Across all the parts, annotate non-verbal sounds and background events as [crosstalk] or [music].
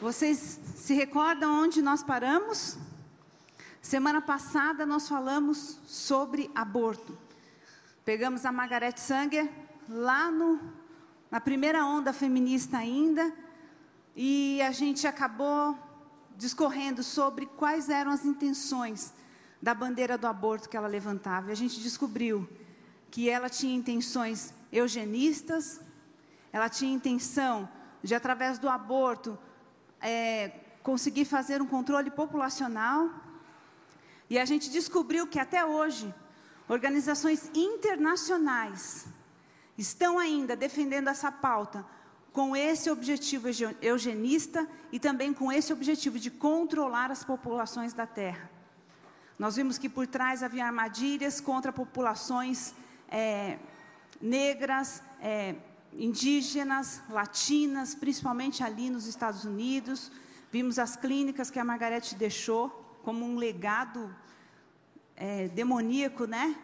Vocês se recordam onde nós paramos? Semana passada nós falamos sobre aborto. Pegamos a Margaret Sanger lá no, na primeira onda feminista ainda, e a gente acabou discorrendo sobre quais eram as intenções da bandeira do aborto que ela levantava. E a gente descobriu que ela tinha intenções eugenistas, ela tinha intenção de, através do aborto, é, conseguir fazer um controle populacional. E a gente descobriu que até hoje, organizações internacionais estão ainda defendendo essa pauta com esse objetivo eugenista e também com esse objetivo de controlar as populações da Terra. Nós vimos que por trás havia armadilhas contra populações é, negras, é, indígenas, latinas, principalmente ali nos Estados Unidos. Vimos as clínicas que a Margarete deixou como um legado é, demoníaco, né?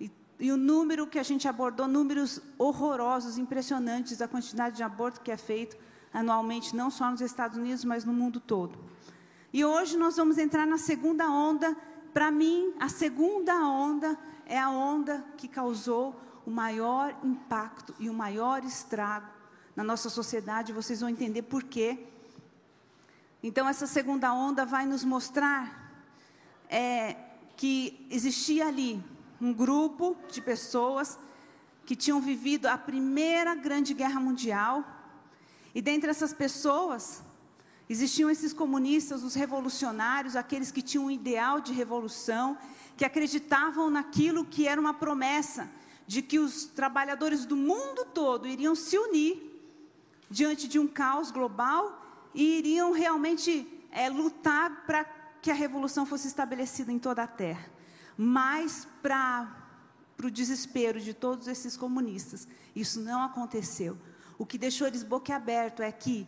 E, e, o número que a gente abordou, números horrorosos, impressionantes, da quantidade de aborto que é feito anualmente, não só nos Estados Unidos, mas no mundo todo. E hoje nós vamos entrar na segunda onda. Para mim, a segunda onda é a onda que causou o maior impacto e o maior estrago na nossa sociedade. Vocês vão entender por quê. Então, essa segunda onda vai nos mostrar é, que existia ali um grupo de pessoas que tinham vivido a primeira grande guerra mundial, e dentre essas pessoas existiam esses comunistas, os revolucionários, aqueles que tinham um ideal de revolução, que acreditavam naquilo que era uma promessa de que os trabalhadores do mundo todo iriam se unir diante de um caos global e iriam realmente é, lutar para que a revolução fosse estabelecida em toda a terra. Mas para o desespero de todos esses comunistas, isso não aconteceu. O que deixou eles boquiaberto é que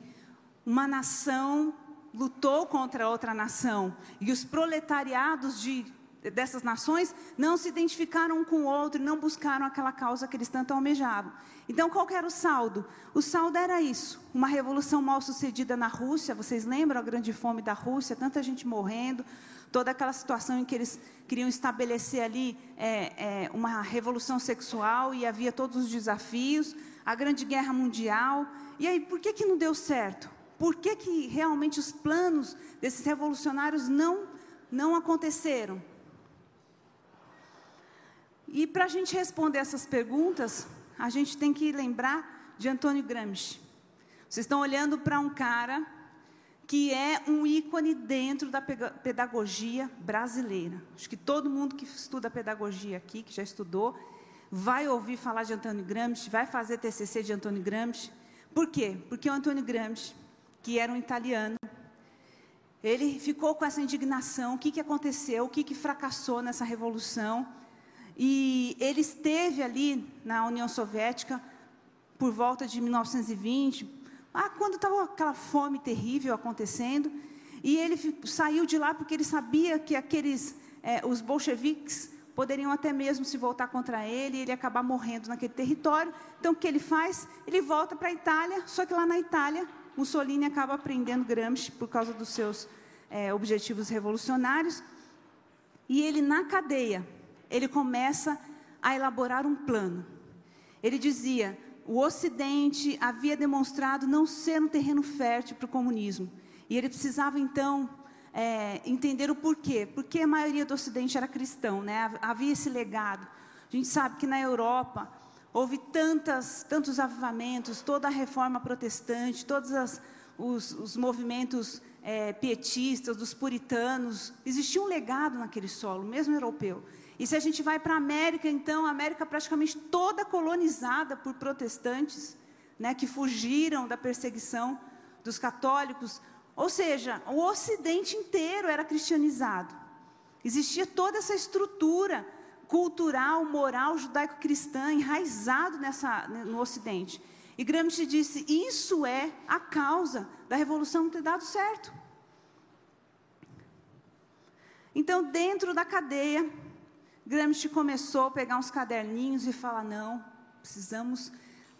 uma nação lutou contra outra nação e os proletariados de dessas nações não se identificaram um com o outro, não buscaram aquela causa que eles tanto almejavam. Então, qual era o saldo? O saldo era isso: uma revolução mal sucedida na Rússia. Vocês lembram a grande fome da Rússia? Tanta gente morrendo, toda aquela situação em que eles queriam estabelecer ali é, é, uma revolução sexual e havia todos os desafios, a grande guerra mundial. E aí, por que, que não deu certo? Por que, que realmente os planos desses revolucionários não, não aconteceram? E para a gente responder essas perguntas, a gente tem que lembrar de Antônio Gramsci. Vocês estão olhando para um cara que é um ícone dentro da pedagogia brasileira. Acho que todo mundo que estuda pedagogia aqui, que já estudou, vai ouvir falar de Antônio Gramsci, vai fazer TCC de Antônio Gramsci. Por quê? Porque o Antônio Gramsci, que era um italiano, ele ficou com essa indignação, o que, que aconteceu, o que, que fracassou nessa revolução, e ele esteve ali na União Soviética por volta de 1920, ah, quando estava aquela fome terrível acontecendo. E ele saiu de lá porque ele sabia que aqueles, é, os bolcheviques poderiam até mesmo se voltar contra ele e ele acabar morrendo naquele território. Então, o que ele faz? Ele volta para a Itália, só que lá na Itália, Mussolini acaba prendendo Gramsci por causa dos seus é, objetivos revolucionários. E ele, na cadeia, ele começa a elaborar um plano. Ele dizia: o Ocidente havia demonstrado não ser um terreno fértil para o comunismo. E ele precisava, então, é, entender o porquê. Porque a maioria do Ocidente era cristão, né? havia esse legado. A gente sabe que na Europa houve tantas, tantos avivamentos, toda a reforma protestante, todos as, os, os, movimentos é, pietistas, dos puritanos. Existia um legado naquele solo, mesmo europeu. E se a gente vai para a América, então, a América praticamente toda colonizada por protestantes, né, que fugiram da perseguição dos católicos. Ou seja, o Ocidente inteiro era cristianizado. Existia toda essa estrutura cultural, moral, judaico-cristã enraizado nessa, no Ocidente. E Gramsci disse: isso é a causa da revolução ter dado certo. Então, dentro da cadeia, Gramsci começou a pegar uns caderninhos e falar: não, precisamos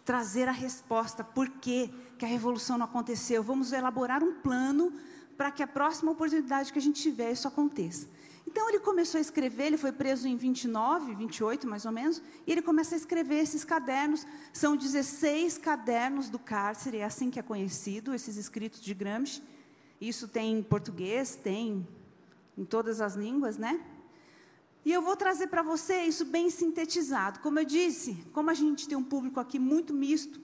trazer a resposta, por que, que a revolução não aconteceu. Vamos elaborar um plano para que a próxima oportunidade que a gente tiver isso aconteça. Então ele começou a escrever, ele foi preso em 29, 28 mais ou menos, e ele começa a escrever esses cadernos. São 16 cadernos do cárcere, é assim que é conhecido, esses escritos de Gramsci. Isso tem em português, tem em todas as línguas, né? E eu vou trazer para você isso bem sintetizado. Como eu disse, como a gente tem um público aqui muito misto,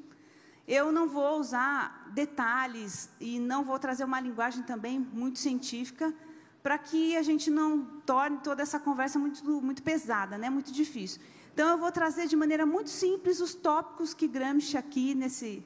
eu não vou usar detalhes e não vou trazer uma linguagem também muito científica para que a gente não torne toda essa conversa muito, muito pesada, né? muito difícil. Então, eu vou trazer de maneira muito simples os tópicos que Gramsci aqui, nesse,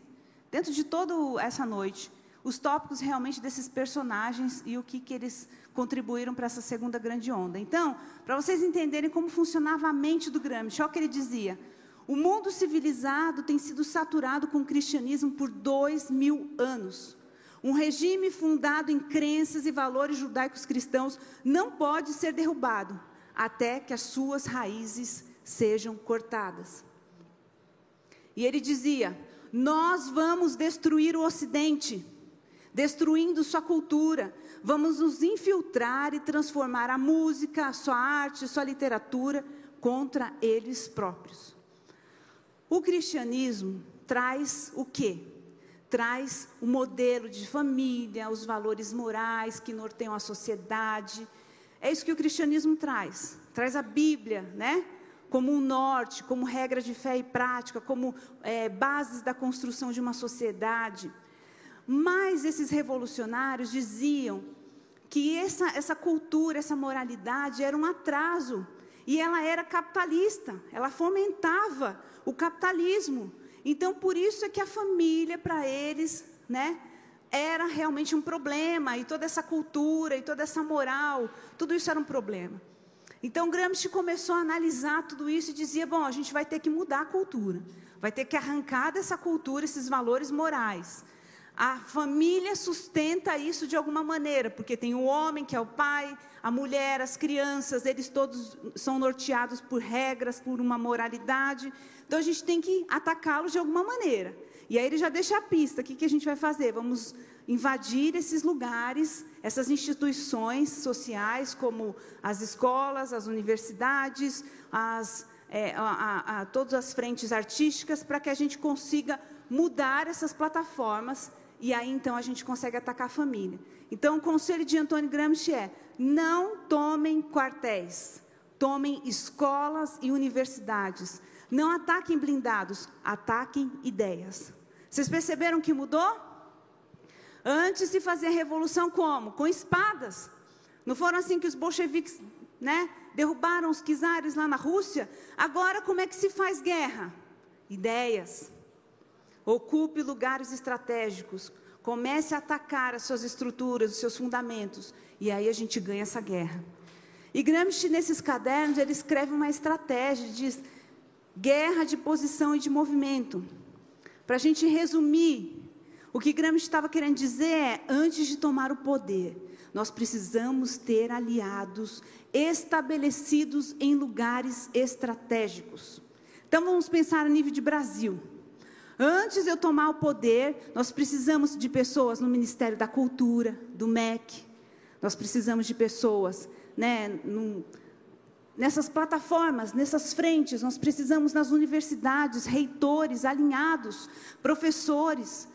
dentro de toda essa noite, os tópicos realmente desses personagens e o que, que eles contribuíram para essa segunda grande onda. Então, para vocês entenderem como funcionava a mente do Gramsci, olha o que ele dizia. O mundo civilizado tem sido saturado com o cristianismo por dois mil anos. Um regime fundado em crenças e valores judaicos cristãos não pode ser derrubado até que as suas raízes sejam cortadas. E ele dizia: Nós vamos destruir o Ocidente, destruindo sua cultura, vamos nos infiltrar e transformar a música, a sua arte, a sua literatura contra eles próprios. O cristianismo traz o quê? Traz o modelo de família, os valores morais que norteiam a sociedade. É isso que o cristianismo traz. Traz a Bíblia, né? Como um norte, como regra de fé e prática, como é, bases da construção de uma sociedade. Mas esses revolucionários diziam que essa, essa cultura, essa moralidade era um atraso. E ela era capitalista, ela fomentava o capitalismo. Então, por isso é que a família, para eles, né, era realmente um problema. E toda essa cultura, e toda essa moral, tudo isso era um problema. Então, Gramsci começou a analisar tudo isso e dizia: bom, a gente vai ter que mudar a cultura, vai ter que arrancar dessa cultura esses valores morais. A família sustenta isso de alguma maneira, porque tem o homem, que é o pai, a mulher, as crianças, eles todos são norteados por regras, por uma moralidade. Então a gente tem que atacá-los de alguma maneira. E aí ele já deixa a pista: o que, que a gente vai fazer? Vamos invadir esses lugares, essas instituições sociais, como as escolas, as universidades, as, é, a, a, todas as frentes artísticas, para que a gente consiga mudar essas plataformas e aí então a gente consegue atacar a família. Então o conselho de Antônio Gramsci é: não tomem quartéis, tomem escolas e universidades. Não ataquem blindados, ataquem ideias. Vocês perceberam que mudou? Antes se fazia revolução como? Com espadas. Não foram assim que os bolcheviques, né, derrubaram os czares lá na Rússia? Agora como é que se faz guerra? Ideias. Ocupe lugares estratégicos. Comece a atacar as suas estruturas, os seus fundamentos. E aí a gente ganha essa guerra. E Gramsci, nesses cadernos, ele escreve uma estratégia, diz guerra de posição e de movimento. Para a gente resumir, o que Gramsci estava querendo dizer é: antes de tomar o poder, nós precisamos ter aliados estabelecidos em lugares estratégicos. Então vamos pensar a nível de Brasil. Antes de eu tomar o poder, nós precisamos de pessoas no Ministério da Cultura, do MEC. Nós precisamos de pessoas né, num, nessas plataformas, nessas frentes. Nós precisamos nas universidades, reitores alinhados, professores.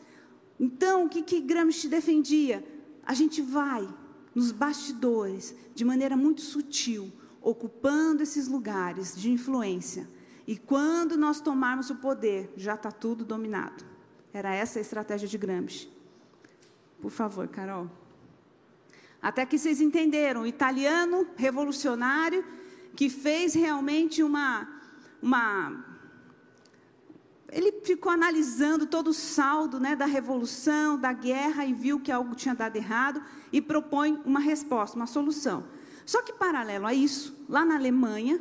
Então, o que, que Gramsci defendia? A gente vai nos bastidores, de maneira muito sutil, ocupando esses lugares de influência e quando nós tomarmos o poder, já está tudo dominado. Era essa a estratégia de Gramsci. Por favor, Carol. Até que vocês entenderam, italiano revolucionário que fez realmente uma, uma ele ficou analisando todo o saldo né, da revolução, da guerra, e viu que algo tinha dado errado e propõe uma resposta, uma solução. Só que, paralelo a isso, lá na Alemanha,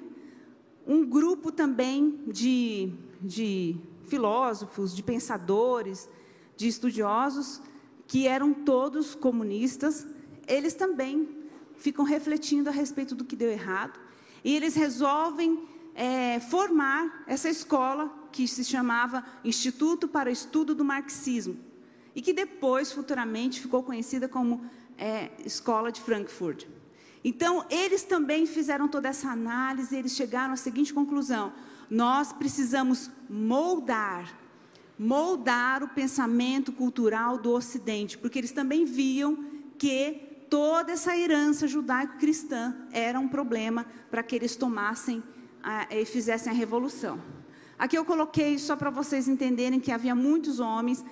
um grupo também de, de filósofos, de pensadores, de estudiosos, que eram todos comunistas, eles também ficam refletindo a respeito do que deu errado, e eles resolvem é, formar essa escola que se chamava Instituto para o Estudo do Marxismo, e que depois, futuramente, ficou conhecida como é, Escola de Frankfurt. Então, eles também fizeram toda essa análise, eles chegaram à seguinte conclusão: nós precisamos moldar, moldar o pensamento cultural do Ocidente, porque eles também viam que toda essa herança judaico-cristã era um problema para que eles tomassem a, e fizessem a revolução. Aqui eu coloquei só para vocês entenderem que havia muitos homens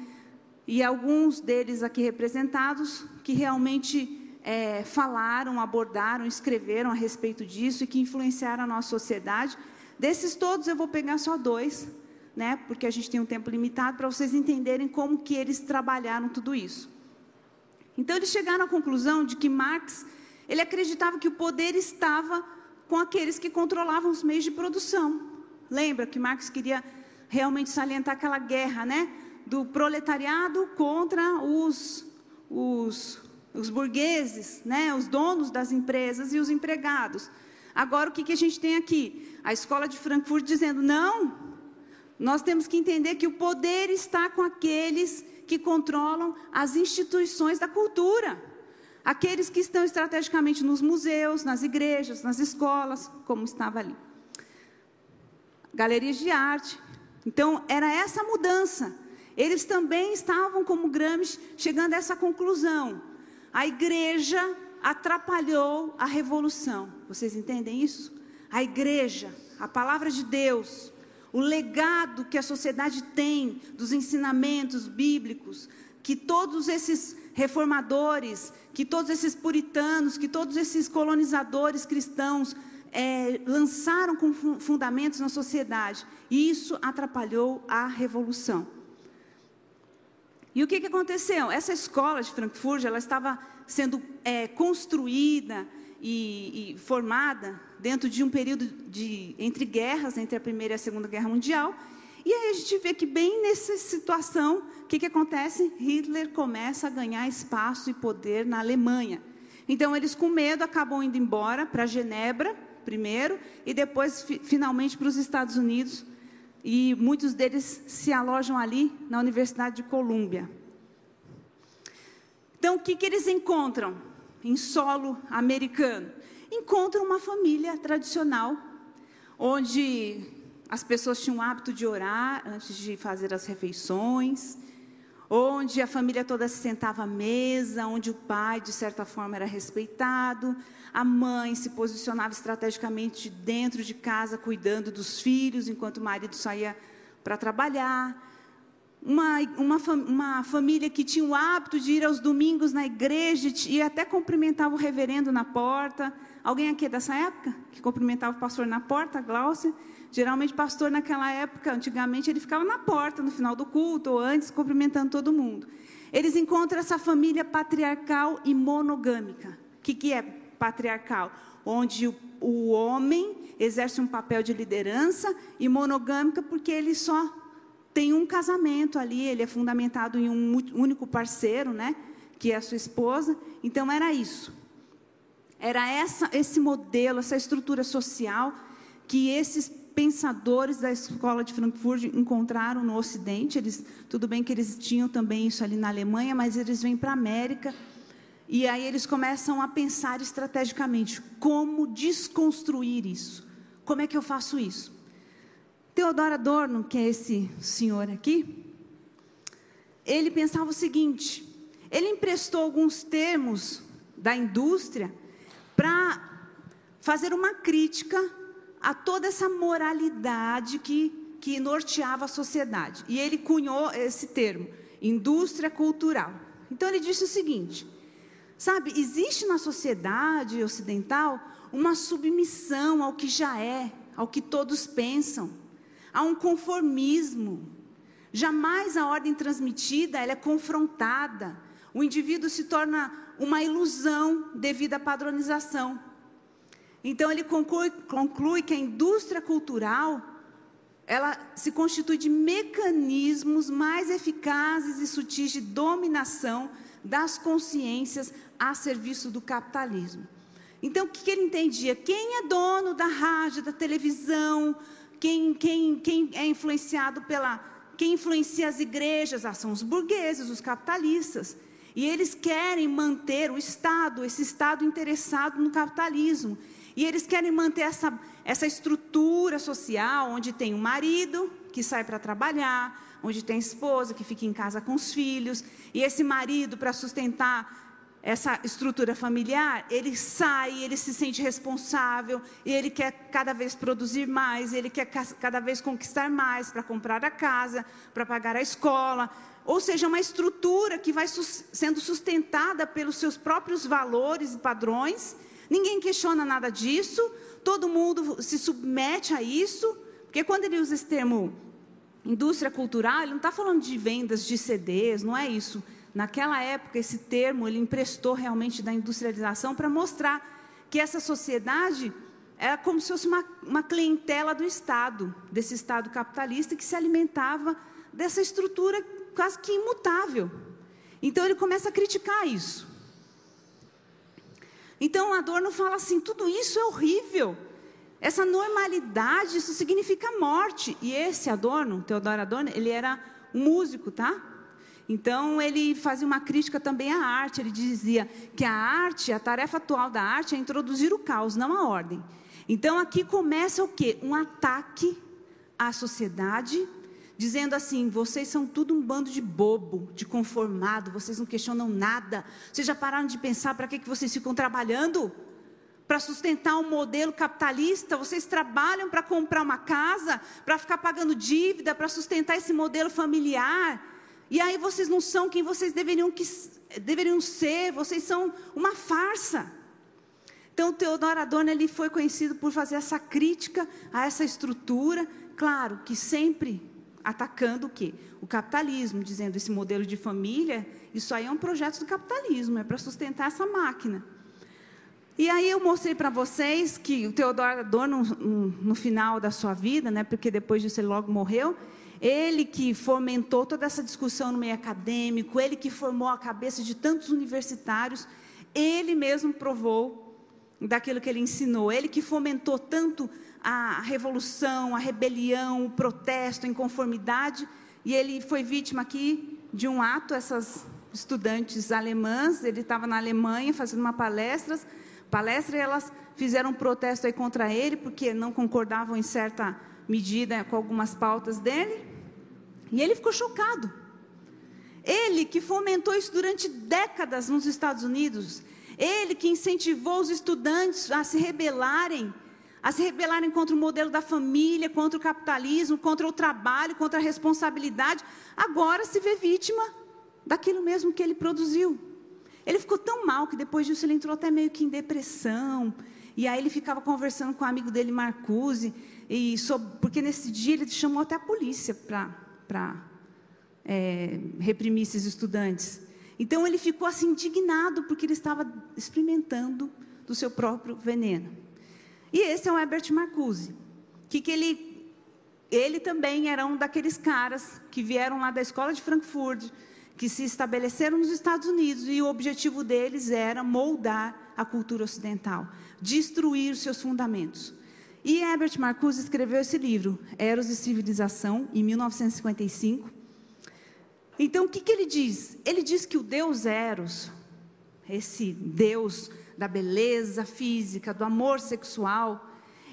e alguns deles aqui representados que realmente é, falaram, abordaram, escreveram a respeito disso e que influenciaram a nossa sociedade. Desses todos eu vou pegar só dois, né? Porque a gente tem um tempo limitado para vocês entenderem como que eles trabalharam tudo isso. Então eles chegaram à conclusão de que Marx, ele acreditava que o poder estava com aqueles que controlavam os meios de produção. Lembra que Marx queria realmente salientar aquela guerra, né? Do proletariado contra os, os, os burgueses, né? Os donos das empresas e os empregados. Agora, o que, que a gente tem aqui? A escola de Frankfurt dizendo: não, nós temos que entender que o poder está com aqueles que controlam as instituições da cultura. Aqueles que estão estrategicamente nos museus, nas igrejas, nas escolas, como estava ali. Galerias de arte. Então, era essa mudança. Eles também estavam, como Gramsci, chegando a essa conclusão. A igreja atrapalhou a revolução. Vocês entendem isso? A igreja, a palavra de Deus, o legado que a sociedade tem dos ensinamentos bíblicos, que todos esses reformadores, que todos esses puritanos, que todos esses colonizadores cristãos é, lançaram com fundamentos na sociedade. Isso atrapalhou a revolução. E o que, que aconteceu? Essa escola de Frankfurt, ela estava sendo é, construída e, e formada dentro de um período de, entre guerras, entre a Primeira e a Segunda Guerra Mundial. E aí a gente vê que bem nessa situação, o que, que acontece? Hitler começa a ganhar espaço e poder na Alemanha. Então eles com medo acabam indo embora para Genebra primeiro e depois fi, finalmente para os Estados Unidos. E muitos deles se alojam ali na Universidade de Colômbia. Então o que, que eles encontram em solo americano? encontra uma família tradicional, onde as pessoas tinham o hábito de orar antes de fazer as refeições, onde a família toda se sentava à mesa, onde o pai, de certa forma, era respeitado, a mãe se posicionava estrategicamente dentro de casa, cuidando dos filhos, enquanto o marido saía para trabalhar. Uma, uma, uma, família que tinha o hábito de ir aos domingos na igreja e até cumprimentava o reverendo na porta. Alguém aqui é dessa época? Que cumprimentava o pastor na porta, Glaucia? Geralmente, pastor naquela época, antigamente, ele ficava na porta no final do culto ou antes, cumprimentando todo mundo. Eles encontram essa família patriarcal e monogâmica. O que, que é patriarcal? Onde o, o homem exerce um papel de liderança e monogâmica porque ele só tem um casamento ali, ele é fundamentado em um único parceiro, né? Que é a sua esposa. Então, era isso. Era essa, esse modelo, essa estrutura social que esses pensadores da escola de Frankfurt encontraram no Ocidente. Eles, tudo bem que eles tinham também isso ali na Alemanha, mas eles vêm para a América e aí eles começam a pensar estrategicamente como desconstruir isso. Como é que eu faço isso? Teodoro Adorno, que é esse senhor aqui, ele pensava o seguinte: ele emprestou alguns termos da indústria para fazer uma crítica a toda essa moralidade que, que norteava a sociedade. E ele cunhou esse termo, indústria cultural. Então ele disse o seguinte: sabe, existe na sociedade ocidental uma submissão ao que já é, ao que todos pensam, há um conformismo. Jamais a ordem transmitida ela é confrontada. O indivíduo se torna uma ilusão devido à padronização. Então ele conclui, conclui que a indústria cultural ela se constitui de mecanismos mais eficazes e sutis de dominação das consciências a serviço do capitalismo. Então, o que ele entendia? Quem é dono da rádio, da televisão, quem, quem, quem é influenciado pela. Quem influencia as igrejas? Ah, são os burgueses, os capitalistas. E eles querem manter o Estado, esse Estado interessado no capitalismo. E eles querem manter essa, essa estrutura social, onde tem um marido que sai para trabalhar, onde tem esposa que fica em casa com os filhos, e esse marido, para sustentar essa estrutura familiar, ele sai, ele se sente responsável, e ele quer cada vez produzir mais, ele quer cada vez conquistar mais para comprar a casa, para pagar a escola. Ou seja, uma estrutura que vai sendo sustentada pelos seus próprios valores e padrões. Ninguém questiona nada disso, todo mundo se submete a isso, porque quando ele usa esse termo indústria cultural, ele não está falando de vendas de CDs, não é isso. Naquela época, esse termo ele emprestou realmente da industrialização para mostrar que essa sociedade era como se fosse uma, uma clientela do Estado, desse Estado capitalista que se alimentava dessa estrutura quase que imutável. Então ele começa a criticar isso. Então Adorno fala assim: tudo isso é horrível. Essa normalidade, isso significa morte. E esse Adorno, Teodoro Adorno, ele era um músico, tá? Então, ele fazia uma crítica também à arte. Ele dizia que a arte, a tarefa atual da arte é introduzir o caos, não a ordem. Então, aqui começa o quê? Um ataque à sociedade, dizendo assim: vocês são tudo um bando de bobo, de conformado, vocês não questionam nada. Vocês já pararam de pensar para que, que vocês ficam trabalhando? Para sustentar um modelo capitalista, vocês trabalham para comprar uma casa, para ficar pagando dívida, para sustentar esse modelo familiar. E aí vocês não são quem vocês deveriam, que, deveriam ser, vocês são uma farsa. Então, Teodoro Adorno ele foi conhecido por fazer essa crítica a essa estrutura, claro que sempre atacando o quê? O capitalismo, dizendo esse modelo de família, isso aí é um projeto do capitalismo, é para sustentar essa máquina. E aí eu mostrei para vocês que o Teodoro Adorno, no, final da sua vida, né, porque depois disso ele logo morreu, ele que fomentou toda essa discussão no meio acadêmico, ele que formou a cabeça de tantos universitários, ele mesmo provou daquilo que ele ensinou, ele que fomentou tanto a revolução, a rebelião, o protesto, a inconformidade, e ele foi vítima aqui de um ato, essas estudantes alemãs, ele estava na Alemanha fazendo uma palestra, palestra e elas fizeram um protesto aí contra ele, porque não concordavam em certa medida com algumas pautas dele. E ele ficou chocado. Ele que fomentou isso durante décadas nos Estados Unidos, ele que incentivou os estudantes a se rebelarem, a se rebelarem contra o modelo da família, contra o capitalismo, contra o trabalho, contra a responsabilidade, agora se vê vítima daquilo mesmo que ele produziu. Ele ficou tão mal que depois disso ele entrou até meio que em depressão. E aí ele ficava conversando com o amigo dele, Marcuse, e sobre, porque nesse dia ele chamou até a polícia para é, reprimir esses estudantes. Então ele ficou assim indignado porque ele estava experimentando do seu próprio veneno. E esse é o Herbert Marcuse, que, que ele, ele também era um daqueles caras que vieram lá da escola de Frankfurt, que se estabeleceram nos Estados Unidos e o objetivo deles era moldar a cultura ocidental, destruir seus fundamentos. E Herbert Marcuse escreveu esse livro, Eros e Civilização, em 1955. Então, o que, que ele diz? Ele diz que o Deus Eros, esse Deus da beleza física, do amor sexual,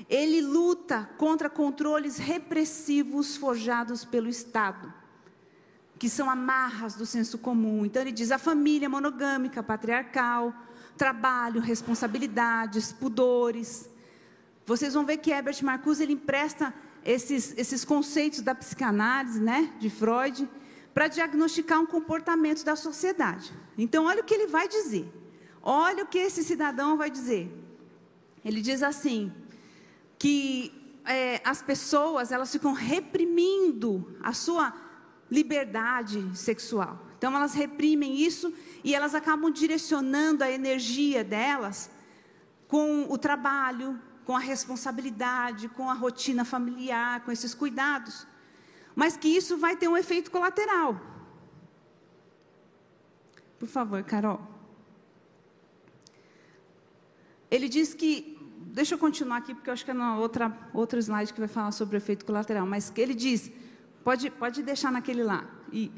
ele luta contra controles repressivos forjados pelo Estado, que são amarras do senso comum. Então, ele diz a família monogâmica, patriarcal, trabalho, responsabilidades, pudores. Vocês vão ver que Herbert Marcuse ele empresta esses, esses conceitos da psicanálise, né, de Freud, para diagnosticar um comportamento da sociedade. Então, olha o que ele vai dizer. Olha o que esse cidadão vai dizer. Ele diz assim que é, as pessoas elas ficam reprimindo a sua liberdade sexual. Então elas reprimem isso e elas acabam direcionando a energia delas com o trabalho, com a responsabilidade, com a rotina familiar, com esses cuidados. Mas que isso vai ter um efeito colateral. Por favor, Carol. Ele diz que deixa eu continuar aqui, porque eu acho que é na outra, outro slide que vai falar sobre o efeito colateral. Mas ele diz, pode, pode deixar naquele lá. E,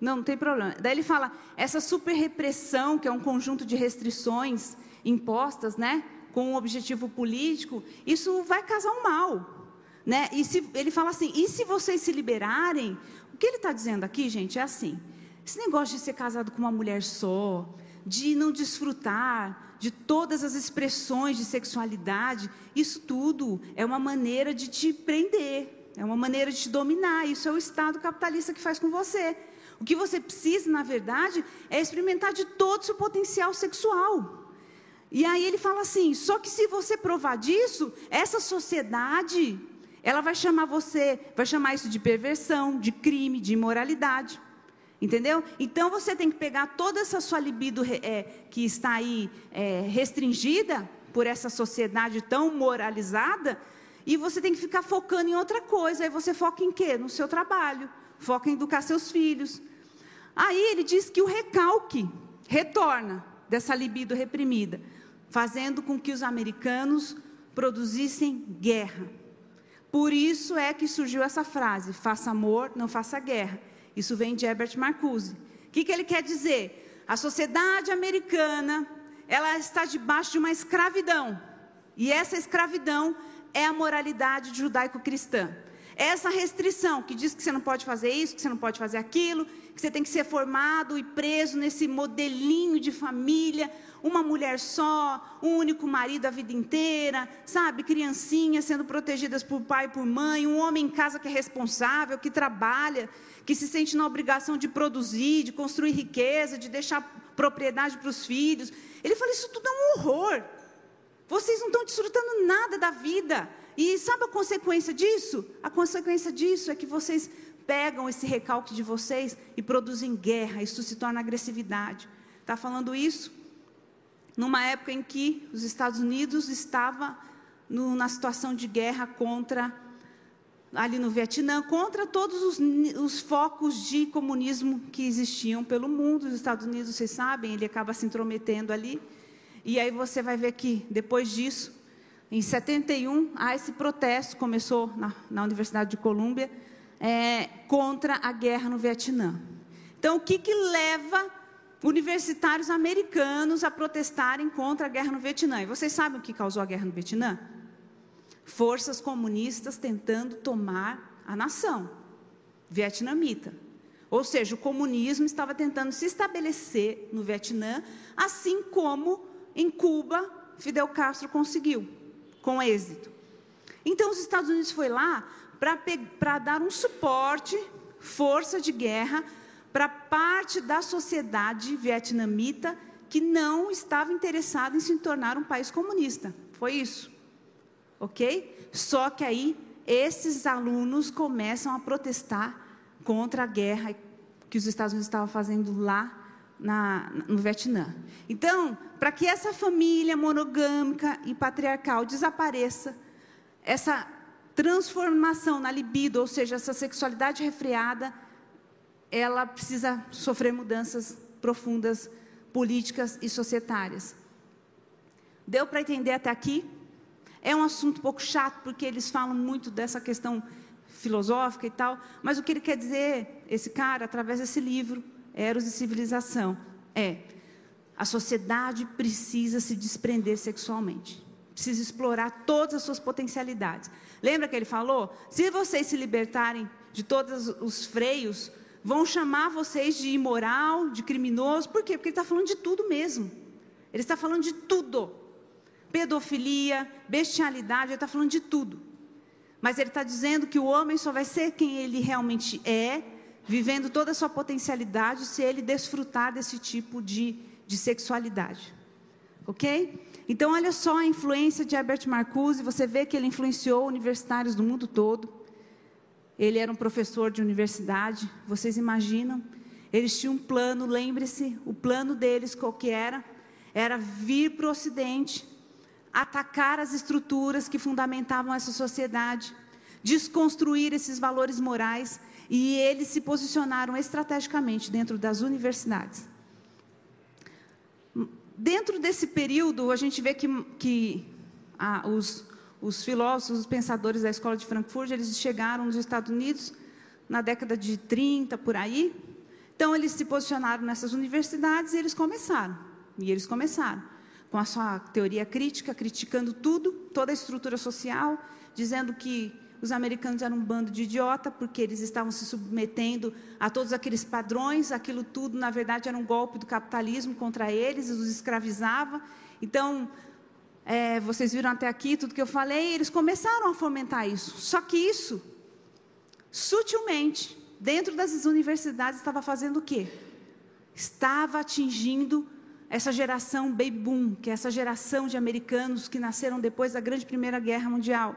não, não tem problema. Daí ele fala, essa super repressão, que é um conjunto de restrições impostas, né, com um objetivo político, isso vai causar um mal. Né? E se, ele fala assim, e se vocês se liberarem? O que ele está dizendo aqui, gente, é assim, esse negócio de ser casado com uma mulher só, de não desfrutar de todas as expressões de sexualidade, isso tudo é uma maneira de te prender, é uma maneira de te dominar. Isso é o Estado capitalista que faz com você. O que você precisa, na verdade, é experimentar de todo o seu potencial sexual. E aí ele fala assim: só que se você provar disso, essa sociedade, ela vai chamar você, vai chamar isso de perversão, de crime, de imoralidade. Entendeu? Então você tem que pegar toda essa sua libido é, que está aí é, restringida por essa sociedade tão moralizada, e você tem que ficar focando em outra coisa. Aí você foca em quê? No seu trabalho, foca em educar seus filhos. Aí ele diz que o recalque retorna dessa libido reprimida, fazendo com que os americanos produzissem guerra. Por isso é que surgiu essa frase: faça amor, não faça guerra. Isso vem de Herbert Marcuse. O que, que ele quer dizer? A sociedade americana, ela está debaixo de uma escravidão. E essa escravidão é a moralidade judaico-cristã. Essa restrição que diz que você não pode fazer isso, que você não pode fazer aquilo, que você tem que ser formado e preso nesse modelinho de família, uma mulher só, um único marido a vida inteira, sabe? Criancinhas sendo protegidas por pai e por mãe, um homem em casa que é responsável, que trabalha, que se sente na obrigação de produzir, de construir riqueza, de deixar propriedade para os filhos. Ele fala: Isso tudo é um horror. Vocês não estão desfrutando nada da vida. E sabe a consequência disso? A consequência disso é que vocês pegam esse recalque de vocês e produzem guerra. Isso se torna agressividade. Está falando isso numa época em que os Estados Unidos estava no, na situação de guerra contra ali no Vietnã, contra todos os, os, focos de comunismo que existiam pelo mundo. Os Estados Unidos, vocês sabem, ele acaba se intrometendo ali. E aí você vai ver que, depois disso, em 71, há esse protesto, começou na, na Universidade de Colômbia, é, contra a guerra no Vietnã. Então, o que, que leva universitários americanos a protestarem contra a guerra no Vietnã? E vocês sabem o que causou a guerra no Vietnã? forças comunistas tentando tomar a nação vietnamita. Ou seja, o comunismo estava tentando se estabelecer no Vietnã, assim como em Cuba Fidel Castro conseguiu, com êxito. Então os Estados Unidos foi lá para dar um suporte, força de guerra para parte da sociedade vietnamita que não estava interessada em se tornar um país comunista. Foi isso ok? Só que aí esses alunos começam a protestar contra a guerra que os Estados Unidos estavam fazendo lá na, no Vietnã. Então, para que essa família monogâmica e patriarcal desapareça, essa transformação na libido, ou seja, essa sexualidade refreada, ela precisa sofrer mudanças profundas políticas e societárias. Deu para entender até aqui? É um assunto um pouco chato, porque eles falam muito dessa questão filosófica e tal, mas o que ele quer dizer, esse cara, através desse livro, Eros e Civilização, é: a sociedade precisa se desprender sexualmente, precisa explorar todas as suas potencialidades. Lembra que ele falou? Se vocês se libertarem de todos os freios, vão chamar vocês de imoral, de criminoso, por quê? Porque ele está falando de tudo mesmo. Ele está falando de tudo pedofilia, bestialidade, ele está falando de tudo. Mas ele está dizendo que o homem só vai ser quem ele realmente é, vivendo toda a sua potencialidade, se ele desfrutar desse tipo de, de sexualidade. Ok? Então, olha só a influência de Herbert Marcuse, você vê que ele influenciou universitários do mundo todo. Ele era um professor de universidade, vocês imaginam? Eles tinham um plano, lembre-se, o plano deles qual que era? Era vir para o Ocidente, atacar as estruturas que fundamentavam essa sociedade, desconstruir esses valores morais, e eles se posicionaram estrategicamente dentro das universidades. Dentro desse período, a gente vê que, que a, os, os filósofos, os pensadores da escola de Frankfurt, eles chegaram nos Estados Unidos na década de 30, por aí. Então, eles se posicionaram nessas universidades e eles começaram. E eles começaram com a sua teoria crítica, criticando tudo, toda a estrutura social, dizendo que os americanos eram um bando de idiota, porque eles estavam se submetendo a todos aqueles padrões, aquilo tudo, na verdade, era um golpe do capitalismo contra eles, os escravizava. Então, é, vocês viram até aqui tudo que eu falei, eles começaram a fomentar isso. Só que isso, sutilmente, dentro das universidades, estava fazendo o quê? Estava atingindo essa geração baby boom, que é essa geração de americanos que nasceram depois da grande Primeira Guerra Mundial.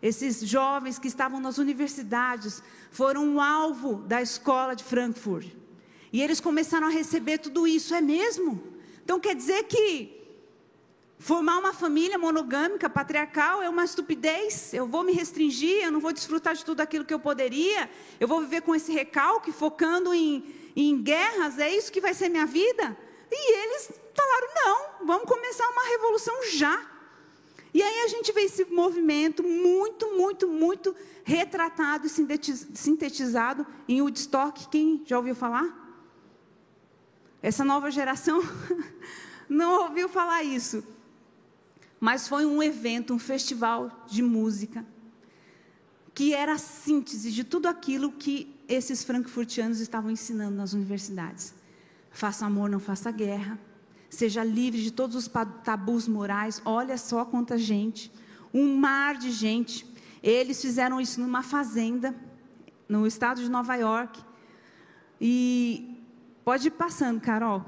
Esses jovens que estavam nas universidades foram um alvo da escola de Frankfurt. E eles começaram a receber tudo isso, é mesmo? Então quer dizer que formar uma família monogâmica, patriarcal, é uma estupidez. Eu vou me restringir, eu não vou desfrutar de tudo aquilo que eu poderia. Eu vou viver com esse recalque, focando em, em guerras, é isso que vai ser minha vida? E eles falaram: não, vamos começar uma revolução já. E aí a gente vê esse movimento muito, muito, muito retratado e sintetizado em Woodstock. Quem já ouviu falar? Essa nova geração [laughs] não ouviu falar isso. Mas foi um evento, um festival de música, que era a síntese de tudo aquilo que esses frankfurtianos estavam ensinando nas universidades. Faça amor, não faça guerra seja livre de todos os tabus morais. Olha só quanta gente, um mar de gente. Eles fizeram isso numa fazenda no estado de Nova York. E pode ir passando, Carol.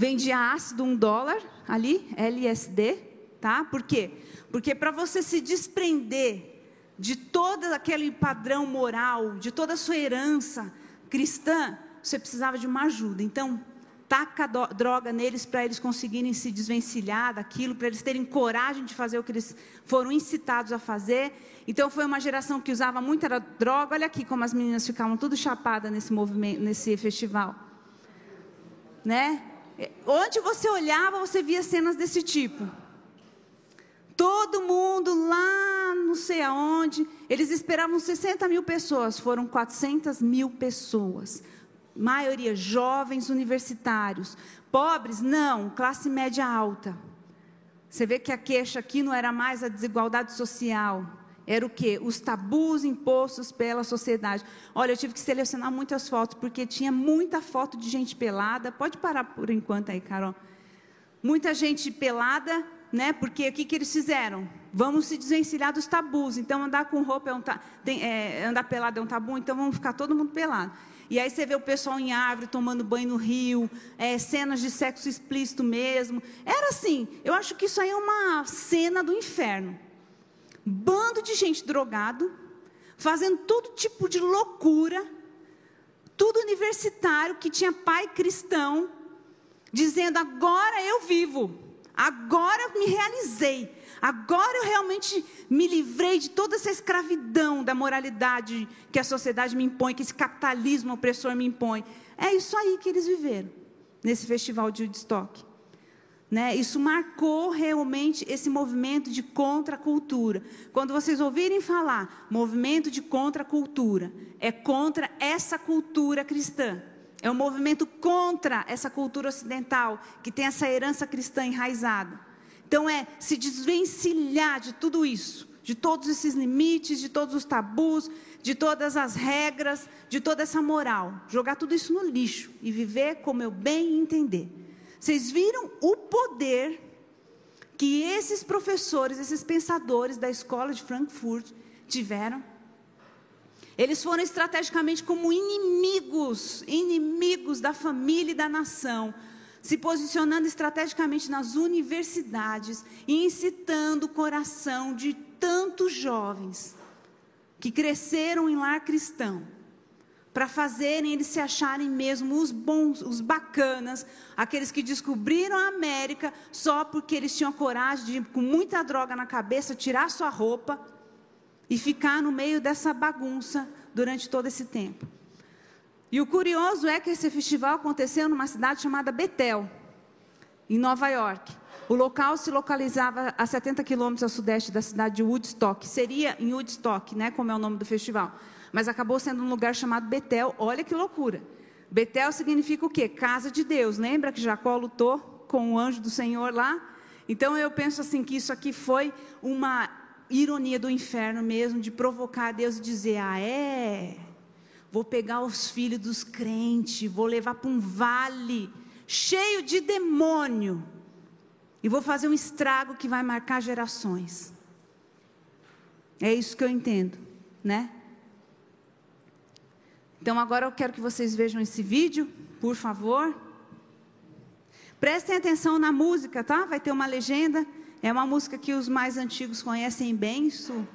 Vendia ácido um dólar ali, LSD, tá? Por quê? Porque para você se desprender de todo aquele padrão moral, de toda a sua herança cristã, você precisava de uma ajuda. Então, taca droga neles para eles conseguirem se desvencilhar daquilo, para eles terem coragem de fazer o que eles foram incitados a fazer. Então foi uma geração que usava muita droga. Olha aqui como as meninas ficavam tudo chapadas nesse movimento, nesse festival. Né? Onde você olhava, você via cenas desse tipo. Todo mundo lá, não sei aonde, eles esperavam 60 mil pessoas, foram 400 mil pessoas maioria jovens universitários. Pobres, não, classe média alta. Você vê que a queixa aqui não era mais a desigualdade social, era o quê? Os tabus impostos pela sociedade. Olha, eu tive que selecionar muitas fotos, porque tinha muita foto de gente pelada. Pode parar por enquanto aí, Carol. Muita gente pelada, né? Porque o que, que eles fizeram? Vamos se desvencilhar dos tabus. Então, andar com roupa é um ta... Tem, é, andar pelado é um tabu, então vamos ficar todo mundo pelado. E aí você vê o pessoal em árvore tomando banho no rio, é, cenas de sexo explícito mesmo. Era assim, eu acho que isso aí é uma cena do inferno. Bando de gente drogado, fazendo todo tipo de loucura, tudo universitário, que tinha pai cristão, dizendo: agora eu vivo, agora eu me realizei. Agora eu realmente me livrei de toda essa escravidão da moralidade que a sociedade me impõe, que esse capitalismo opressor me impõe. É isso aí que eles viveram nesse festival de Woodstock. Né? Isso marcou realmente esse movimento de contracultura. Quando vocês ouvirem falar movimento de contracultura, é contra essa cultura cristã. É um movimento contra essa cultura ocidental, que tem essa herança cristã enraizada. Então é se desvencilhar de tudo isso, de todos esses limites, de todos os tabus, de todas as regras, de toda essa moral, jogar tudo isso no lixo e viver como eu bem entender. Vocês viram o poder que esses professores, esses pensadores da escola de Frankfurt tiveram? Eles foram estrategicamente como inimigos, inimigos da família e da nação, se posicionando estrategicamente nas universidades e incitando o coração de tantos jovens que cresceram em lar cristão, para fazerem eles se acharem mesmo os bons, os bacanas, aqueles que descobriram a América só porque eles tinham coragem de, com muita droga na cabeça, tirar sua roupa e ficar no meio dessa bagunça durante todo esse tempo. E o curioso é que esse festival aconteceu numa cidade chamada Betel, em Nova York. O local se localizava a 70 quilômetros ao sudeste da cidade de Woodstock. Seria em Woodstock, né, como é o nome do festival. Mas acabou sendo um lugar chamado Betel. Olha que loucura. Betel significa o quê? Casa de Deus. Lembra que Jacó lutou com o anjo do Senhor lá? Então eu penso assim que isso aqui foi uma ironia do inferno mesmo, de provocar Deus e dizer: ah, é, vou pegar os filhos dos crentes, vou levar para um vale cheio de demônio e vou fazer um estrago que vai marcar gerações. É isso que eu entendo, né? Então agora eu quero que vocês vejam esse vídeo, por favor. Prestem atenção na música, tá? Vai ter uma legenda. É uma música que os mais antigos conhecem bem, isso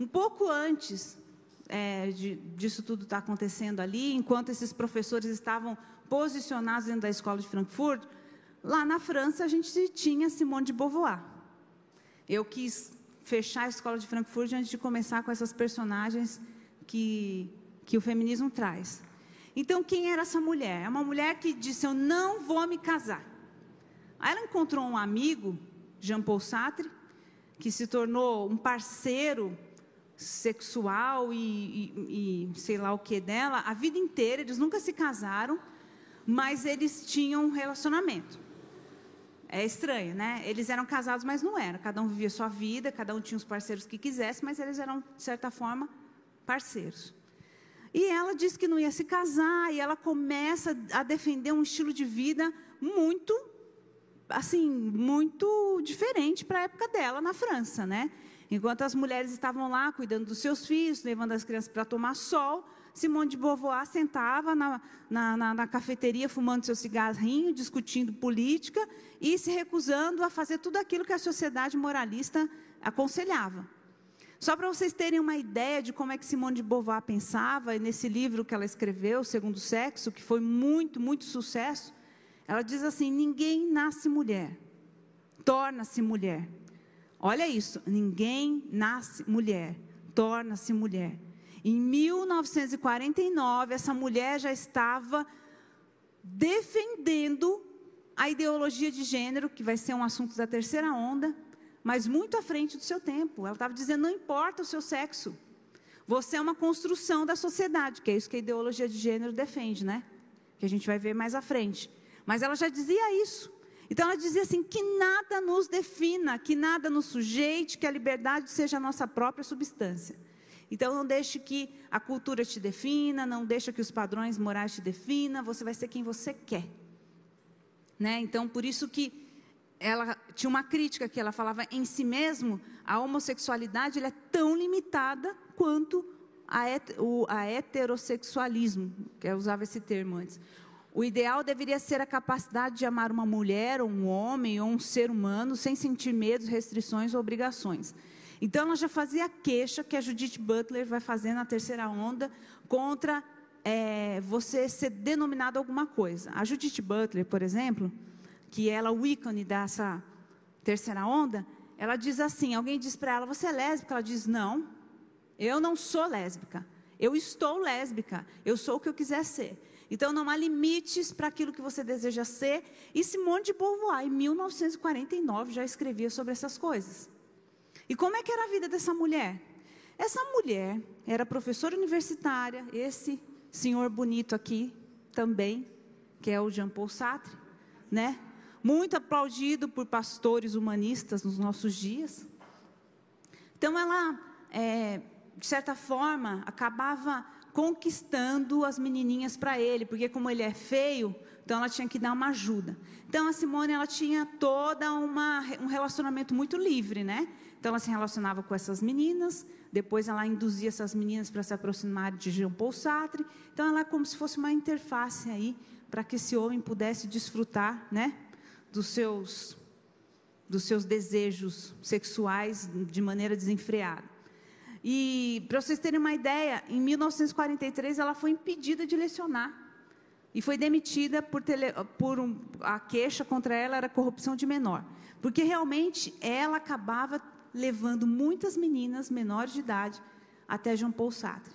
Um pouco antes é, de, disso tudo estar tá acontecendo ali, enquanto esses professores estavam posicionados dentro da escola de Frankfurt, lá na França a gente tinha Simone de Beauvoir. Eu quis fechar a escola de Frankfurt antes de começar com essas personagens que, que o feminismo traz. Então, quem era essa mulher? É uma mulher que disse: Eu não vou me casar. Aí ela encontrou um amigo, Jean Paul Sartre, que se tornou um parceiro sexual e, e, e, sei lá o que dela a vida inteira. Eles nunca se casaram, mas eles tinham um relacionamento. É estranho, né? Eles eram casados, mas não eram. Cada um vivia sua vida, cada um tinha os parceiros que quisesse, mas eles eram, de certa forma, parceiros. E ela diz que não ia se casar, e ela começa a defender um estilo de vida muito, assim, muito diferente para a época dela na França, né? Enquanto as mulheres estavam lá cuidando dos seus filhos, levando as crianças para tomar sol, Simone de Beauvoir sentava na, na, na, na cafeteria fumando seu cigarrinho, discutindo política e se recusando a fazer tudo aquilo que a sociedade moralista aconselhava. Só para vocês terem uma ideia de como é que Simone de Beauvoir pensava, nesse livro que ela escreveu, Segundo Sexo, que foi muito, muito sucesso, ela diz assim: ninguém nasce mulher, torna-se mulher. Olha isso, ninguém nasce mulher, torna-se mulher. Em 1949, essa mulher já estava defendendo a ideologia de gênero, que vai ser um assunto da terceira onda, mas muito à frente do seu tempo. Ela estava dizendo: não importa o seu sexo, você é uma construção da sociedade, que é isso que a ideologia de gênero defende, né? Que a gente vai ver mais à frente. Mas ela já dizia isso. Então ela dizia assim: que nada nos defina, que nada nos sujeite, que a liberdade seja a nossa própria substância. Então não deixe que a cultura te defina, não deixe que os padrões morais te defina, você vai ser quem você quer. Né? Então por isso que ela tinha uma crítica que ela falava em si mesmo, a homossexualidade é tão limitada quanto a, het, o, a heterossexualismo, que eu usava esse termo antes. O ideal deveria ser a capacidade de amar uma mulher, ou um homem, ou um ser humano, sem sentir medos, restrições ou obrigações. Então, ela já fazia a queixa que a Judith Butler vai fazer na terceira onda contra é, você ser denominado alguma coisa. A Judith Butler, por exemplo, que ela é o ícone dessa terceira onda, ela diz assim: alguém diz para ela, você é lésbica? Ela diz: não, eu não sou lésbica. Eu estou lésbica. Eu sou o que eu quiser ser. Então não há limites para aquilo que você deseja ser. E Simone de Beauvoir, em 1949, já escrevia sobre essas coisas. E como é que era a vida dessa mulher? Essa mulher era professora universitária, esse senhor bonito aqui também, que é o Jean Paul Sartre, né? Muito aplaudido por pastores humanistas nos nossos dias. Então ela, é, de certa forma, acabava conquistando as menininhas para ele, porque como ele é feio, então ela tinha que dar uma ajuda. Então a Simone ela tinha toda uma, um relacionamento muito livre, né? Então ela se relacionava com essas meninas, depois ela induzia essas meninas para se aproximarem de Jean Paul Sartre. Então ela é como se fosse uma interface aí para que esse homem pudesse desfrutar, né, dos seus dos seus desejos sexuais de maneira desenfreada. E, para vocês terem uma ideia, em 1943 ela foi impedida de lecionar. E foi demitida por, tele, por um, a queixa contra ela era corrupção de menor. Porque realmente ela acabava levando muitas meninas menores de idade até João Paul Sartre.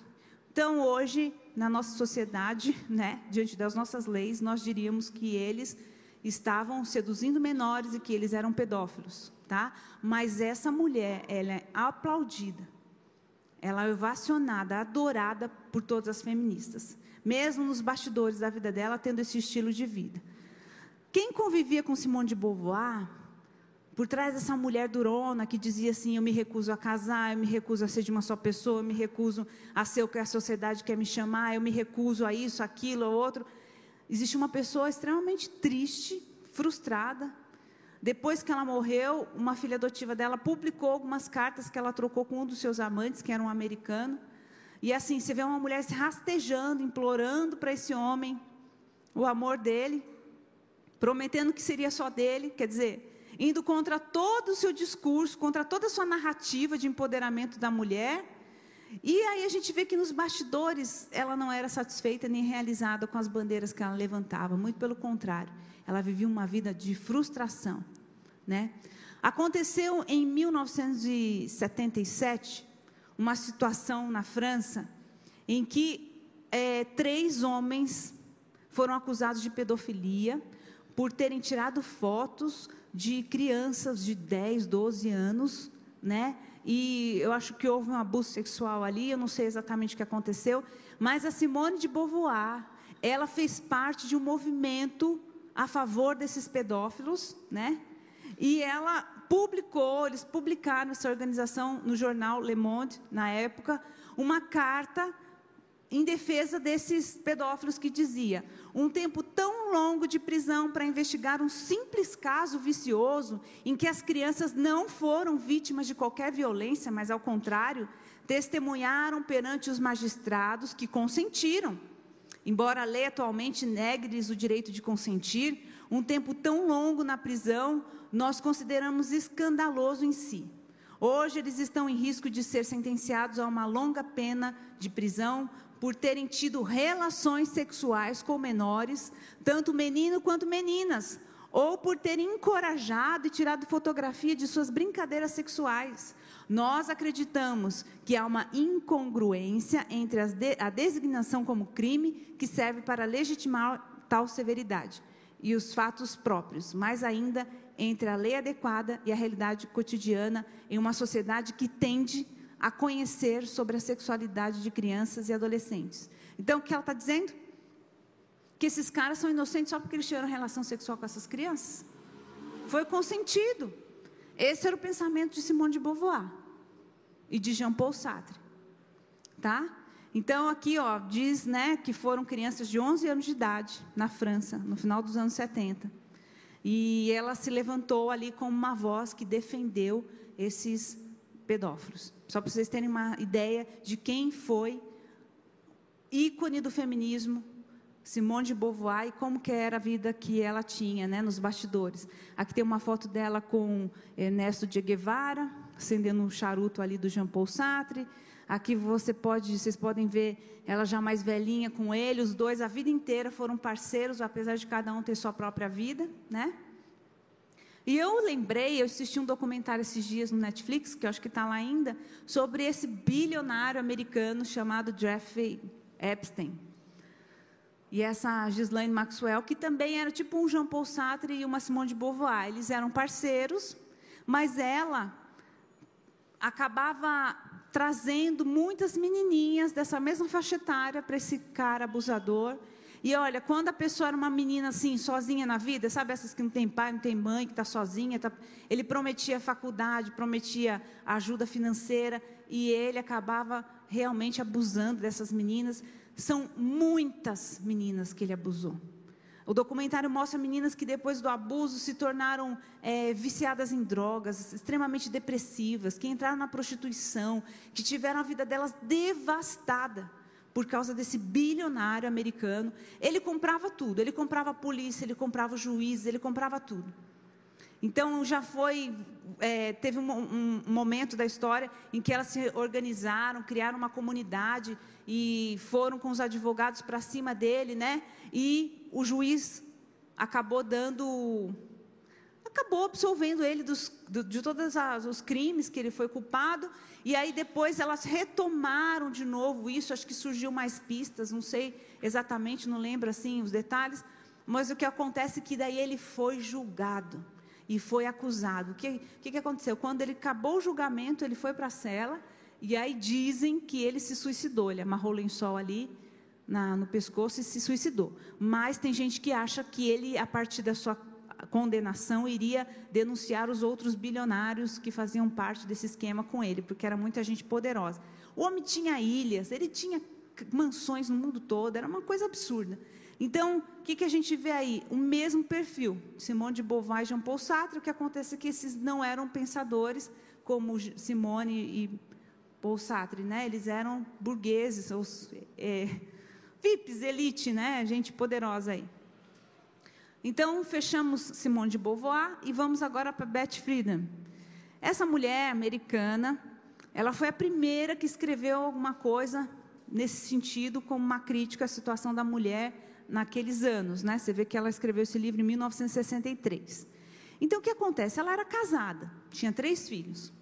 Então, hoje, na nossa sociedade, né, diante das nossas leis, nós diríamos que eles estavam seduzindo menores e que eles eram pedófilos, tá? Mas essa mulher, ela é aplaudida ela é ovacionada, adorada por todas as feministas, mesmo nos bastidores da vida dela, tendo esse estilo de vida. Quem convivia com Simone de Beauvoir, por trás dessa mulher durona que dizia assim: Eu me recuso a casar, eu me recuso a ser de uma só pessoa, eu me recuso a ser o que a sociedade quer me chamar, eu me recuso a isso, aquilo, a outro. Existe uma pessoa extremamente triste, frustrada, depois que ela morreu, uma filha adotiva dela publicou algumas cartas que ela trocou com um dos seus amantes, que era um americano. E assim, você vê uma mulher se rastejando, implorando para esse homem o amor dele, prometendo que seria só dele, quer dizer, indo contra todo o seu discurso, contra toda a sua narrativa de empoderamento da mulher, E aí a gente vê que nos bastidores ela não era satisfeita nem realizada com as bandeiras que ela levantava, muito pelo contrário, ela vivia uma vida de frustração, né? Aconteceu em 1977 uma situação na França em que é, três homens foram acusados de pedofilia por terem tirado fotos de crianças de 10, 12 anos, né? E eu acho que houve um abuso sexual ali, eu não sei exatamente o que aconteceu, mas a Simone de Beauvoir, ela fez parte de um movimento a favor desses pedófilos, né? E ela publicou, eles publicaram essa organização no jornal Le Monde, na época, uma carta em defesa desses pedófilos que dizia: um tempo tão longo de prisão para investigar um simples caso vicioso em que as crianças não foram vítimas de qualquer violência, mas ao contrário, testemunharam perante os magistrados que consentiram. Embora a lei atualmente negue-lhes o direito de consentir, um tempo tão longo na prisão nós consideramos escandaloso em si. Hoje eles estão em risco de ser sentenciados a uma longa pena de prisão por terem tido relações sexuais com menores, tanto menino quanto meninas, ou por terem encorajado e tirado fotografia de suas brincadeiras sexuais. Nós acreditamos que há uma incongruência entre a designação como crime, que serve para legitimar tal severidade, e os fatos próprios, mais ainda entre a lei adequada e a realidade cotidiana em uma sociedade que tende a conhecer sobre a sexualidade de crianças e adolescentes. Então, o que ela está dizendo? Que esses caras são inocentes só porque eles tiveram relação sexual com essas crianças? Foi consentido. Esse era o pensamento de Simone de Beauvoir e de Jean Paul Sartre. Tá? Então, aqui, ó, diz né, que foram crianças de 11 anos de idade, na França, no final dos anos 70. E ela se levantou ali como uma voz que defendeu esses pedófilos. Só para vocês terem uma ideia de quem foi ícone do feminismo, Simone de Beauvoir, e como que era a vida que ela tinha, né, nos bastidores. Aqui tem uma foto dela com Ernesto Che Guevara, acendendo um charuto ali do Jean Paul Sartre. Aqui você pode, vocês podem ver ela já mais velhinha com ele, os dois a vida inteira foram parceiros, apesar de cada um ter sua própria vida, né? E eu lembrei, eu assisti um documentário esses dias no Netflix, que eu acho que está lá ainda, sobre esse bilionário americano chamado Jeffrey Epstein. E essa Ghislaine Maxwell, que também era tipo um Jean Paul Sartre e uma Simone de Beauvoir. Eles eram parceiros, mas ela acabava trazendo muitas menininhas dessa mesma faixa etária para esse cara abusador. E olha, quando a pessoa era uma menina assim, sozinha na vida, sabe essas que não tem pai, não tem mãe, que está sozinha, tá, ele prometia faculdade, prometia ajuda financeira, e ele acabava realmente abusando dessas meninas. São muitas meninas que ele abusou. O documentário mostra meninas que depois do abuso se tornaram é, viciadas em drogas, extremamente depressivas, que entraram na prostituição, que tiveram a vida delas devastada por causa desse bilionário americano. Ele comprava tudo, ele comprava a polícia, ele comprava o juiz, ele comprava tudo. Então já foi, é, teve um, um, momento da história em que elas se organizaram, criaram uma comunidade e foram com os advogados para cima dele, né? E o juiz acabou dando acabou absolvendo ele dos, de todos os crimes que ele foi culpado. E aí depois elas retomaram de novo isso. Acho que surgiu mais pistas, não sei exatamente, não lembro assim os detalhes. Mas o que acontece é que daí ele foi julgado e foi acusado. O que, que, que aconteceu? Quando ele acabou o julgamento, ele foi para a cela. E aí dizem que ele se suicidou. Ele amarrou o lençol ali na, no pescoço e se suicidou. Mas tem gente que acha que ele, a partir da sua condenação iria denunciar os outros bilionários que faziam parte desse esquema com ele, porque era muita gente poderosa. O homem tinha ilhas, ele tinha mansões no mundo todo, era uma coisa absurda. Então, o que, que a gente vê aí? O mesmo perfil, Simone de Beauvoir e Jean Paul Sartre, o que acontece é que esses não eram pensadores como Simone e Paul Sartre, né? Eles eram burgueses, os é, VIPs, elite, né? Gente poderosa aí. Então, fechamos Simone de Beauvoir e vamos agora para Beth Friedan. Essa mulher americana, ela foi a primeira que escreveu alguma coisa nesse sentido, como uma crítica à situação da mulher naqueles anos. Né? Você vê que ela escreveu esse livro em 1963. Então, o que acontece? Ela era casada, tinha três filhos,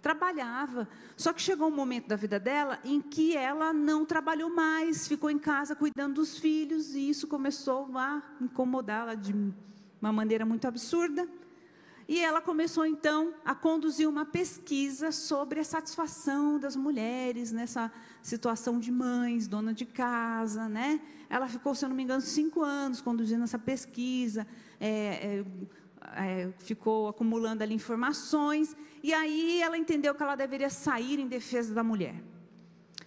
trabalhava, só que chegou um momento da vida dela em que ela não trabalhou mais, ficou em casa cuidando dos filhos, e isso começou a incomodá-la de uma maneira muito absurda. E ela começou então a conduzir uma pesquisa sobre a satisfação das mulheres nessa situação de mães, dona de casa, né? Ela ficou, se eu não me engano, cinco anos conduzindo essa pesquisa, é, é, é, ficou acumulando ali informações, e aí ela entendeu que ela deveria sair em defesa da mulher.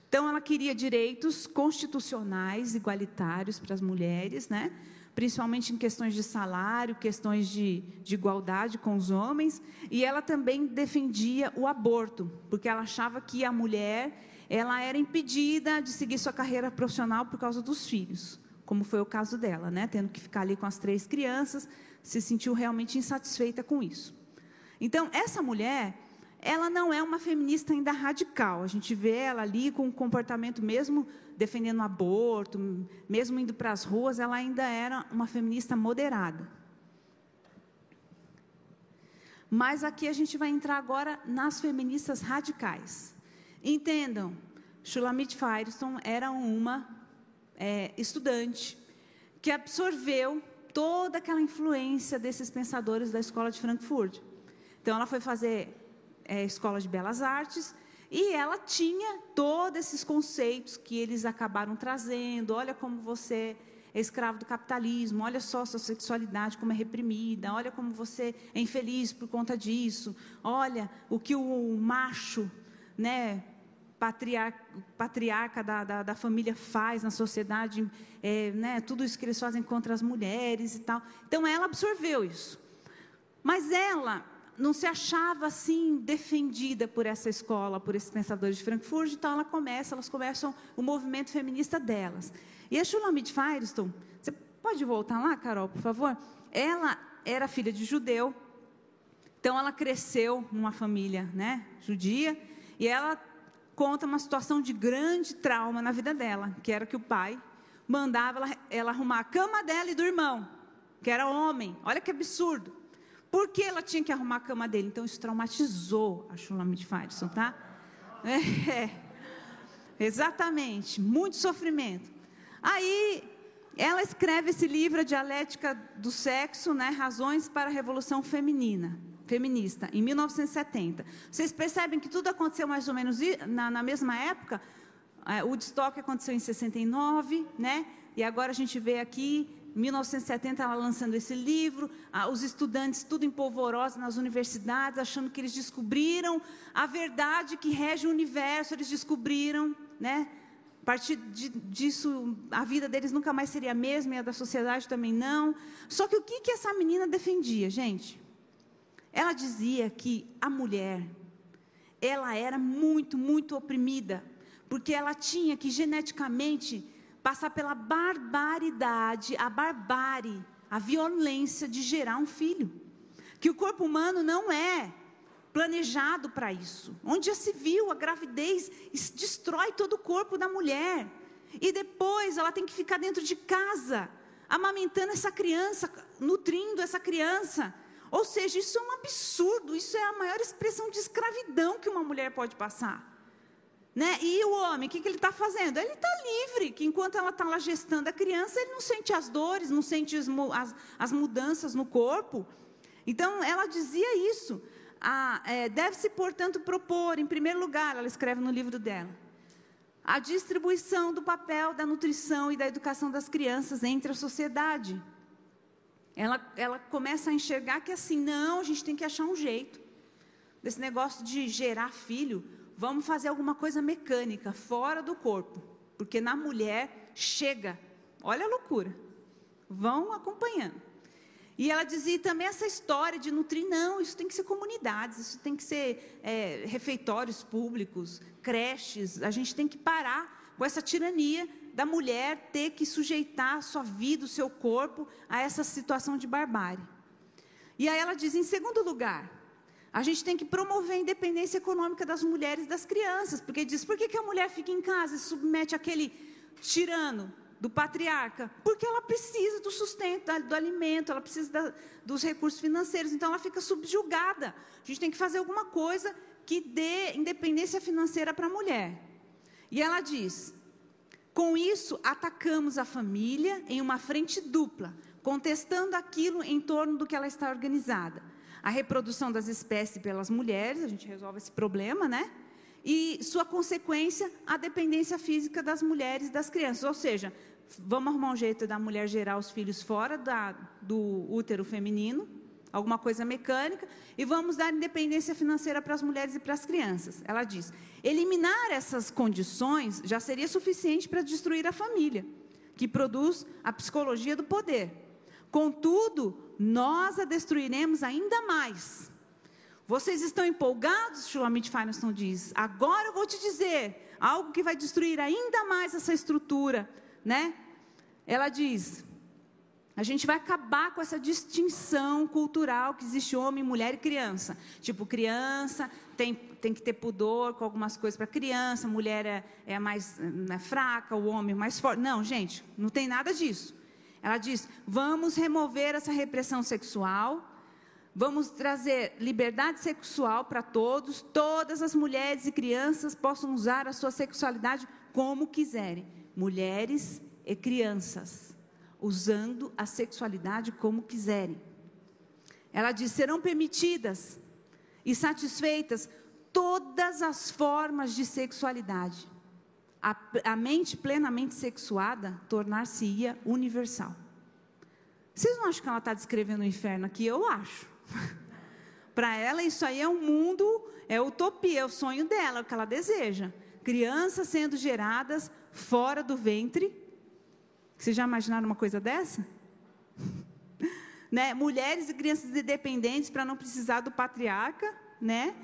Então, ela queria direitos constitucionais igualitários para as mulheres, né? principalmente em questões de salário, questões de, de, igualdade com os homens, e ela também defendia o aborto, porque ela achava que a mulher ela era impedida de seguir sua carreira profissional por causa dos filhos, como foi o caso dela, né? tendo que ficar ali com as três crianças, se sentiu realmente insatisfeita com isso. Então, essa mulher, ela não é uma feminista ainda radical. A gente vê ela ali com um comportamento mesmo defendendo o aborto, mesmo indo para as ruas, ela ainda era uma feminista moderada. Mas aqui a gente vai entrar agora nas feministas radicais. Entendam, Shulamit Firestone era uma é, estudante que absorveu toda aquela influência desses pensadores da escola de Frankfurt. Então, ela foi fazer é, escola de belas artes e ela tinha todos esses conceitos que eles acabaram trazendo. Olha como você é escravo do capitalismo, olha só sua sexualidade como é reprimida, olha como você é infeliz por conta disso, olha o que o macho, né, patriarca, da, da, da, família faz na sociedade, é, né, tudo isso que eles fazem contra as mulheres e tal. Então ela absorveu isso. Mas ela não se achava assim defendida por essa escola, por esses pensadores de Frankfurt, então ela começa, elas começam o movimento feminista delas. E a Shulamit Firestone, você pode voltar lá, Carol, por favor? Ela era filha de judeu, então ela cresceu numa família, né, judia, e ela conta uma situação de grande trauma na vida dela, que era que o pai mandava ela, ela arrumar a cama dela e do irmão, que era homem. Olha que absurdo. Por que ela tinha que arrumar a cama dele? Então isso traumatizou a Shulamit Faison, tá? É, é, exatamente, muito sofrimento. Aí ela escreve esse livro, a Dialética do Sexo, né, Razões para a Revolução Feminina, Feminista, em 1970. Vocês percebem que tudo aconteceu mais ou menos na, na mesma época? É, o Woodstock aconteceu em 69, né? E agora a gente vê aqui 1970 ela lançando esse livro, os estudantes tudo em polvorosa nas universidades, achando que eles descobriram a verdade que rege o universo, eles descobriram, né? A partir de, disso, a vida deles nunca mais seria a mesma e a da sociedade também não. Só que o que, que essa menina defendia, gente? Ela dizia que a mulher, ela era muito, muito oprimida, porque ela tinha que geneticamente passar pela barbaridade, a barbárie, a violência de gerar um filho. Que o corpo humano não é planejado para isso. Onde já se viu a gravidez destrói todo o corpo da mulher. E depois ela tem que ficar dentro de casa, amamentando essa criança, nutrindo essa criança. Ou seja, isso é um absurdo, isso é a maior expressão de escravidão que uma mulher pode passar. Né? E o homem, o que, que ele está fazendo? Ele está livre, que enquanto ela está lá gestando a criança, ele não sente as dores, não sente as, as, as mudanças no corpo. Então, ela dizia isso. Ah, é, Deve-se, portanto, propor, em primeiro lugar, ela escreve no livro dela, a distribuição do papel da nutrição e da educação das crianças entre a sociedade. Ela, ela começa a enxergar que assim, não, a gente tem que achar um jeito. Desse negócio de gerar filho, vamos fazer alguma coisa mecânica, fora do corpo. Porque na mulher chega. Olha a loucura. Vão acompanhando. E ela dizia também essa história de nutrir, não, isso tem que ser comunidades, isso tem que ser é, refeitórios públicos, creches, a gente tem que parar com essa tirania da mulher ter que sujeitar a sua vida, o seu corpo, a essa situação de barbárie. E aí ela diz, em segundo lugar, A gente tem que promover a independência econômica das mulheres e das crianças, porque diz: por que, que a mulher fica em casa e submete aquele tirano do patriarca? Porque ela precisa do sustento, do alimento, ela precisa da, dos recursos financeiros, então ela fica subjugada. A gente tem que fazer alguma coisa que dê independência financeira para a mulher. E ela diz: com isso, atacamos a família em uma frente dupla, contestando aquilo em torno do que ela está organizada a reprodução das espécies pelas mulheres, a gente resolve esse problema, né? E sua consequência, a dependência física das mulheres e das crianças. Ou seja, vamos arrumar um jeito da mulher gerar os filhos fora da, do útero feminino, alguma coisa mecânica, e vamos dar independência financeira para as mulheres e para as crianças. Ela diz: eliminar essas condições já seria suficiente para destruir a família, que produz a psicologia do poder. Contudo, nós a destruiremos ainda mais. Vocês estão empolgados? Shulamit Firestone diz. Agora eu vou te dizer algo que vai destruir ainda mais essa estrutura, né? Ela diz: a gente vai acabar com essa distinção cultural que existe homem, mulher e criança. Tipo, criança tem, tem que ter pudor com algumas coisas para criança, mulher é, é mais é fraca, o homem é mais forte. Não, gente, não tem nada disso. Ela diz: vamos remover essa repressão sexual, vamos trazer liberdade sexual para todos, todas as mulheres e crianças possam usar a sua sexualidade como quiserem. Mulheres e crianças, usando a sexualidade como quiserem. Ela diz: serão permitidas e satisfeitas todas as formas de sexualidade a, a mente plenamente sexuada tornar-se-ia universal. Vocês não acham que ela está descrevendo o inferno aqui? Eu acho. [laughs] Para ela, isso aí é um mundo, é utopia, é o sonho dela, é o que ela deseja. Crianças sendo geradas fora do ventre. Vocês já imaginaram uma coisa dessa? [laughs] né? Mulheres e crianças independentes para não precisar do patriarca, né?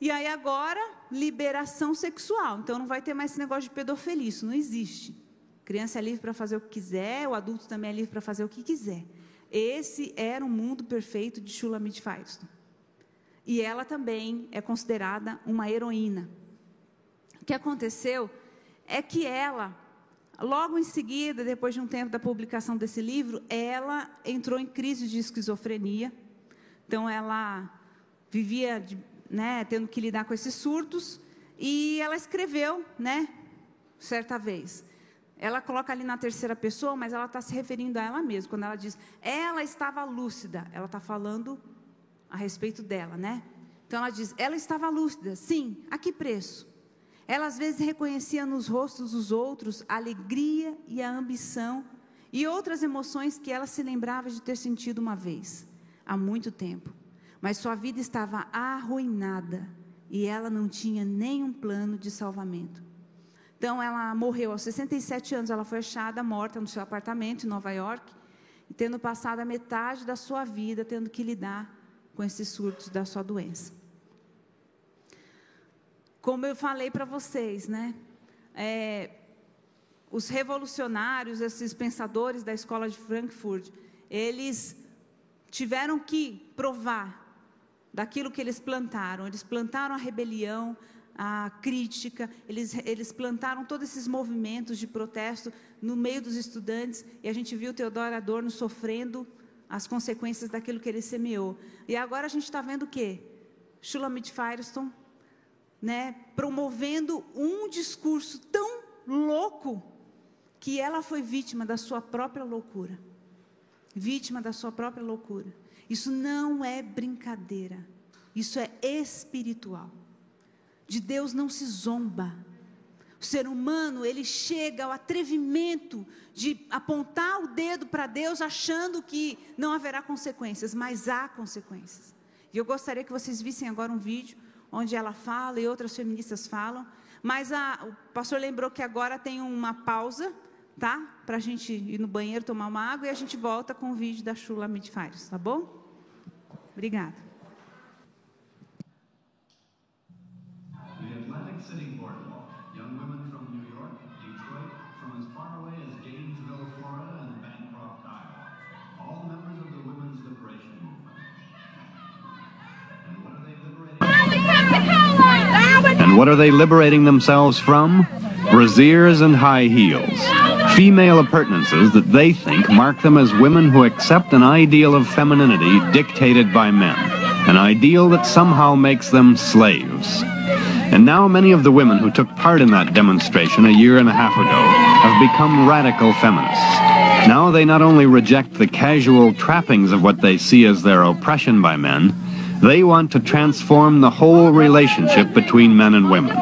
E aí agora, liberação sexual. Então não vai ter mais esse negócio de pedofilia, isso não existe. criança é livre para fazer o que quiser, o adulto também é livre para fazer o que quiser. Esse era o mundo perfeito de Shulamit Firestone. E ela também é considerada uma heroína. O que aconteceu é que ela, logo em seguida, depois de um tempo da publicação desse livro, ela entrou em crise de esquizofrenia. Então ela vivia né, tendo que lidar com esses surtos, e ela escreveu, né, certa vez. Ela coloca ali na terceira pessoa, mas ela está se referindo a ela mesma. Quando ela diz, ela estava lúcida, ela está falando a respeito dela, né? Então ela diz, ela estava lúcida, sim, a que preço? Ela às vezes reconhecia nos rostos dos outros a alegria e a ambição e outras emoções que ela se lembrava de ter sentido uma vez, há muito tempo mas sua vida estava arruinada e ela não tinha nenhum plano de salvamento. Então ela morreu aos 67 anos, ela foi achada morta no seu apartamento em Nova York, tendo passado a metade da sua vida tendo que lidar com esses surtos da sua doença. Como eu falei para vocês, né? É, os revolucionários, esses pensadores da escola de Frankfurt, eles tiveram que provar daquilo que eles plantaram. Eles plantaram a rebelião, a crítica, eles, eles plantaram todos esses movimentos de protesto no meio dos estudantes, e a gente viu Teodoro Adorno sofrendo as consequências daquilo que ele semeou. E agora a gente está vendo o quê? Shulamit Firestone, né, promovendo um discurso tão louco que ela foi vítima da sua própria loucura. Vítima da sua própria loucura. Isso não é brincadeira. Isso é espiritual. De Deus não se zomba. O ser humano, ele chega ao atrevimento de apontar o dedo para Deus achando que não haverá consequências, mas há consequências. E eu gostaria que vocês vissem agora um vídeo onde ela fala e outras feministas falam, mas a, o pastor lembrou que agora tem uma pausa, tá? Para a gente ir no banheiro tomar uma água e a gente volta com o vídeo da Chula Midfires, tá bom? Obrigada. The Atlantic City what are they liberating themselves from? Brasiers and high heels. Female appurtenances that they think mark them as women who accept an ideal of femininity dictated by men. An ideal that somehow makes them slaves. And now many of the women who took part in that demonstration a year and a half ago have become radical feminists. Now they not only reject the casual trappings of what they see as their oppression by men, they want to transform the whole relationship between men and women.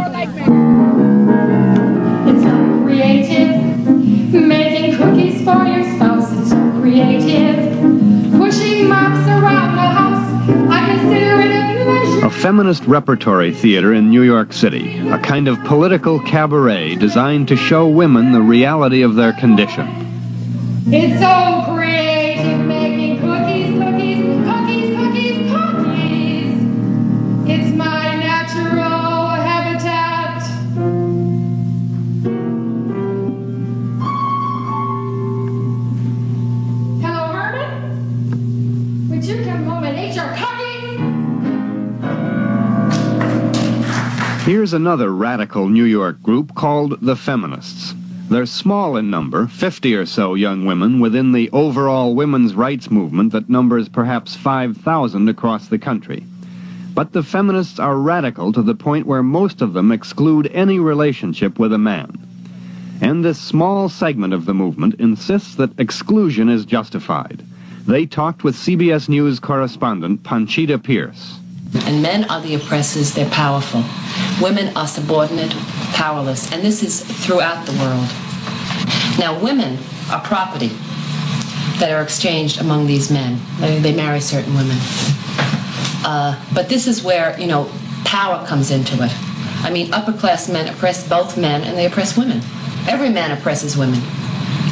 It's so creative. Making cookies for your spouse, it's so creative. Pushing mops around the house, I consider it a pleasure. A feminist repertory theater in New York City, a kind of political cabaret designed to show women the reality of their condition. It's so creative. Here's another radical New York group called the Feminists. They're small in number, 50 or so young women within the overall women's rights movement that numbers perhaps 5,000 across the country. But the feminists are radical to the point where most of them exclude any relationship with a man. And this small segment of the movement insists that exclusion is justified. They talked with CBS News correspondent Panchita Pierce. And men are the oppressors, they're powerful. Women are subordinate, powerless, and this is throughout the world. Now, women are property that are exchanged among these men. They, marry certain women. Uh, but this is where, you know, power comes into it. I mean, upper class men oppress both men and they oppress women. Every man oppresses women.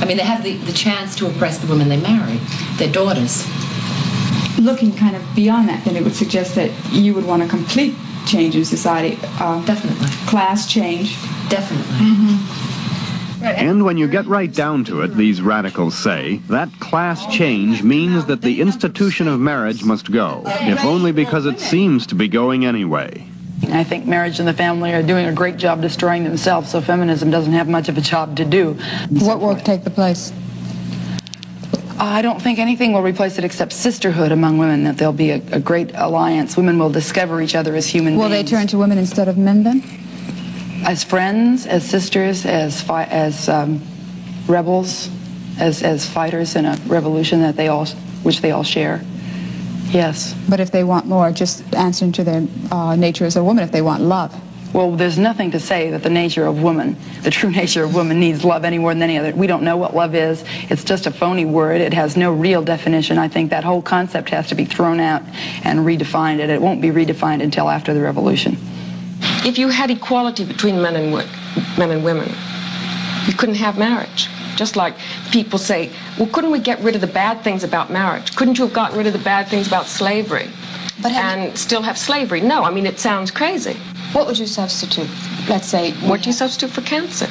I mean, they have the, the chance to oppress the women they marry, their daughters. Looking kind of beyond that, then it would suggest that you would want a complete change in society, uh, Definitely. class change. Definitely. And when you get right down to it, these radicals say, that class change means that the institution of marriage must go, if only because it seems to be going anyway. I think marriage and the family are doing a great job destroying themselves, so feminism doesn't have much of a job to do. What will take the place? I don't think anything will replace it except sisterhood among women, that there'll be a, a great alliance. Women will discover each other as human Will they turn to women instead of men then? As friends, as sisters, as, fi- as um, rebels, as, as fighters in a revolution that they all, which they all share. Yes. But if they want more, just answering to their uh, nature as a woman, if they want love. Well, there's nothing to say that the nature of woman, the true [laughs] nature of woman, needs love any more than any other. We don't know what love is. It's just a phony word. It has no real definition. I think that whole concept has to be thrown out and redefined, and it won't be redefined until after the revolution. If you had equality between men and, men and women, you couldn't have marriage. Just like people say, well, couldn't we get rid of the bad things about marriage? Couldn't you have gotten rid of the bad things about slavery But and still have slavery? No, I mean, it sounds crazy. What would you substitute? Let's say What do you substitute for cancer?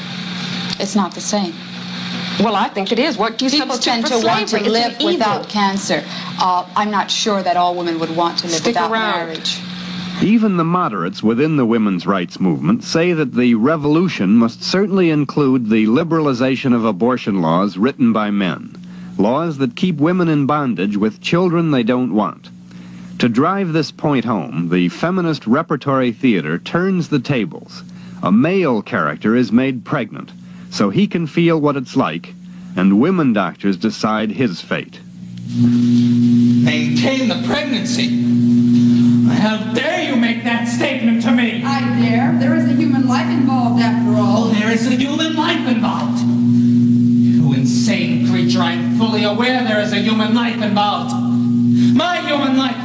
it's not the same. Well, I think it is. What do you People substitute tend for to slavery? want to It's live without cancer. Uh, I'm not sure that all women would want to live Stick without around. marriage. Even the moderates within the women's rights movement say that the revolution must certainly include the liberalization of abortion laws written by men, laws that keep women in bondage with children they don't want. To drive this point home, the feminist repertory theater turns the tables. A male character is made pregnant, so he can feel what it's like, and women doctors decide his fate. Maintain the pregnancy. How dare you make that statement to me? I dare. There is a human life involved after all. Oh, there is a human life involved. You insane creature, I'm fully aware there is a human life involved. My human life.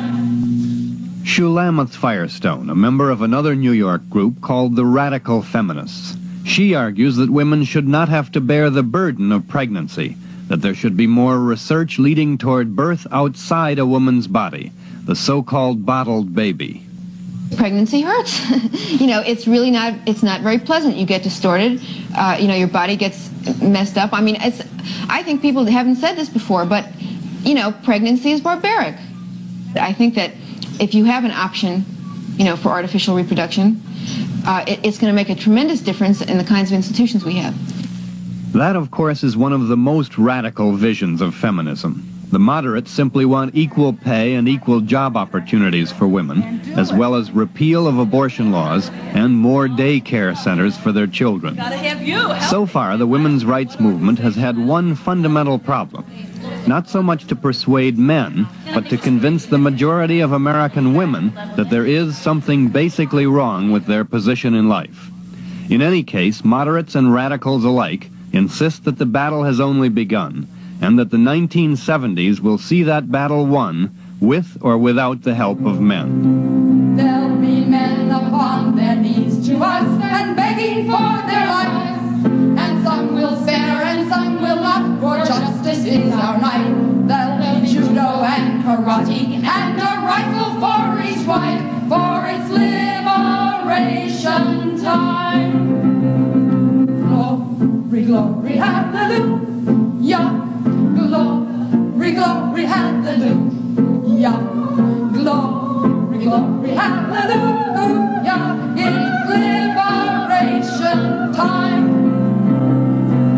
Shulamith Firestone, a member of another New York group called the Radical Feminists. She argues that women should not have to bear the burden of pregnancy, that there should be more research leading toward birth outside a woman's body, the so-called bottled baby. pregnancy hurts. [laughs] you know, it's really not, it's not very pleasant. You get distorted, uh, you know, your body gets messed up. I mean, it's, I think people haven't said this before, but, you know, pregnancy is barbaric. I think that if you have an option, you know, for artificial reproduction, uh, it, it's going to make a tremendous difference in the kinds of institutions we have. That, of course, is one of the most radical visions of feminism. The moderates simply want equal pay and equal job opportunities for women, as well as repeal of abortion laws and more daycare centers for their children. So far, the women's rights movement has had one fundamental problem. Not so much to persuade men, but to convince the majority of American women that there is something basically wrong with their position in life. In any case, moderates and radicals alike insist that the battle has only begun and that the 1970s will see that battle won with or without the help of men. There'll be men upon their knees to us and begging for and and a rifle for each wife, for it's liberation time. Glory, glory, hallelujah. Glory, glory, hallelujah. Glory, glory, hallelujah. It's liberation time.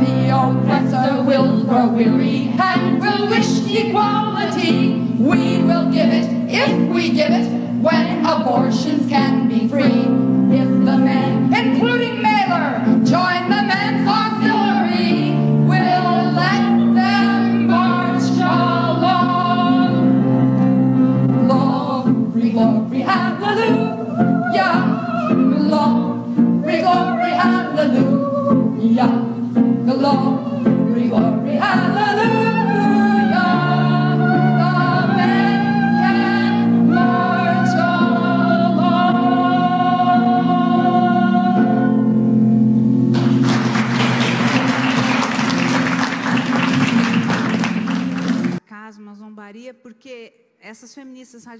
The oppressor will grow weary and will wish equality. We will give it if we give it when abortions can be free. If the men, including Mailer, join the men's auxiliary, we'll let them march along. Glory, glory, hallelujah.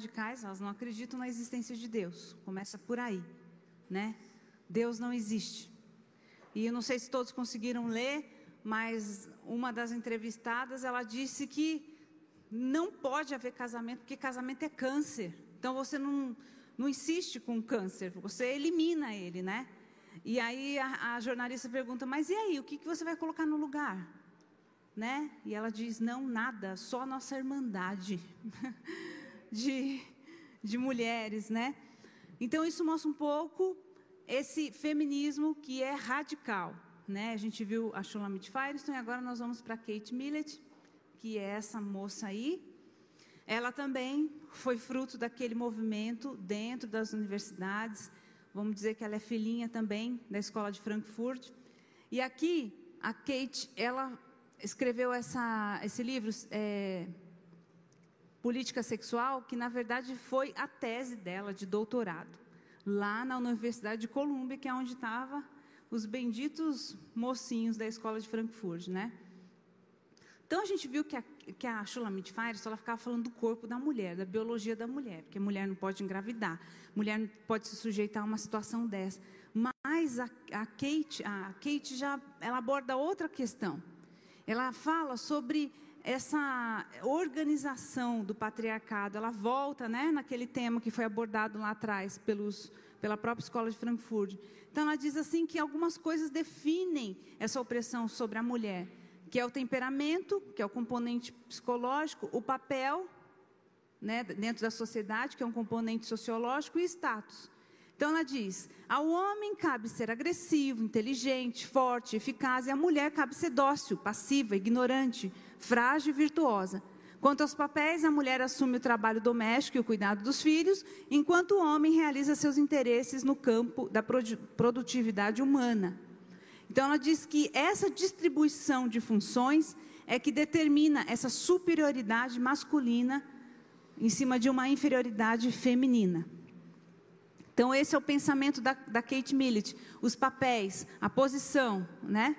Radicais, elas não acreditam na existência de Deus. Começa por aí, né? Deus não existe. E eu não sei se todos conseguiram ler, mas uma das entrevistadas, ela disse que não pode haver casamento, porque casamento é câncer. Então você não, não insiste com o câncer, você elimina ele, né? E aí a, a jornalista pergunta, mas e aí, o que, que você vai colocar no lugar? Né? E ela diz, não, nada, só nossa irmandade [laughs] de, de mulheres, né? Então isso mostra um pouco esse feminismo que é radical, né? A gente viu a Shulamit Firestone, agora nós vamos para Kate Millett, que é essa moça aí. Ela também foi fruto daquele movimento dentro das universidades. Vamos dizer que ela é filhinha também da escola de Frankfurt. E aqui a Kate, ela escreveu essa, esse livro, é, Política Sexual, que na verdade foi a tese dela de doutorado, lá na Universidade de Colômbia, que é onde estavam os benditos mocinhos da escola de Frankfurt, né? Então a gente viu que a, que a Shulamit Firestone ela ficava falando do corpo da mulher, da biologia da mulher, porque a mulher não pode engravidar, mulher não pode se sujeitar a uma situação dessa. Mas a, a Kate, a Kate já ela aborda outra questão. Ela fala sobre essa organização do patriarcado. Ela volta, né, naquele tema que foi abordado lá atrás pelos, pela própria escola de Frankfurt. Então ela diz assim que algumas coisas definem essa opressão sobre a mulher, que é o temperamento, que é o componente psicológico, o papel, né, dentro da sociedade, que é um componente sociológico e status. Então ela diz: ao homem cabe ser agressivo, inteligente, forte, eficaz, e à mulher cabe ser dócil, passiva, ignorante, frágil e virtuosa. Quanto aos papéis, a mulher assume o trabalho doméstico e o cuidado dos filhos, enquanto o homem realiza seus interesses no campo da produtividade humana. Então ela diz que essa distribuição de funções é que determina essa superioridade masculina em cima de uma inferioridade feminina. Então, esse é o pensamento da, da Kate Millett. Os papéis, a posição, né?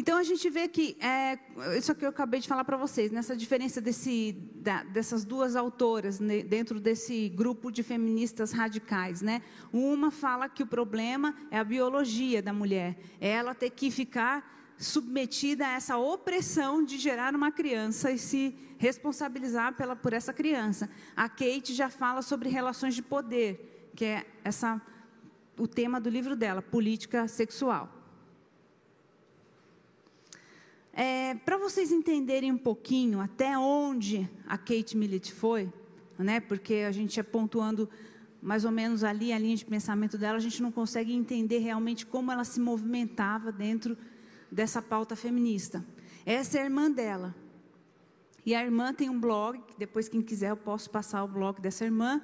Então, a gente vê que, é, isso que eu acabei de falar para vocês, nessa diferença desse, da, dessas duas autoras né, dentro desse grupo de feministas radicais. Né? Uma fala que o problema é a biologia da mulher, é ela ter que ficar submetida a essa opressão de gerar uma criança e se responsabilizar pela, por essa criança. A Kate já fala sobre relações de poder, que é essa o tema do livro dela, política sexual. É, Para vocês entenderem um pouquinho até onde a Kate Millett foi, né? Porque a gente é pontuando mais ou menos ali a linha de pensamento dela, a gente não consegue entender realmente como ela se movimentava dentro dessa pauta feminista. Essa é a irmã dela. E a irmã tem um blog, depois quem quiser eu posso passar o blog dessa irmã.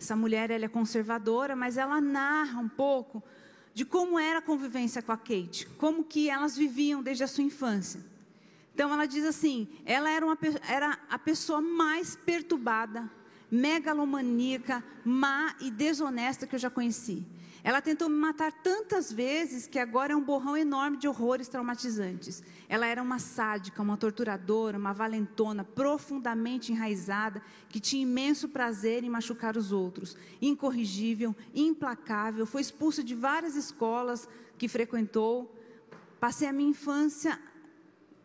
Essa mulher ela é conservadora, mas ela narra um pouco de como era a convivência com a Kate, como que elas viviam desde a sua infância. Então ela diz assim: ela era, uma, era a pessoa mais perturbada, megalomaníaca, má e desonesta que eu já conheci. Ela tentou me matar tantas vezes que agora é um borrão enorme de horrores traumatizantes. Ela era uma sádica, uma torturadora, uma valentona, profundamente enraizada, que tinha imenso prazer em machucar os outros. Incorrigível, implacável, foi expulsa de várias escolas que frequentou. Passei a minha infância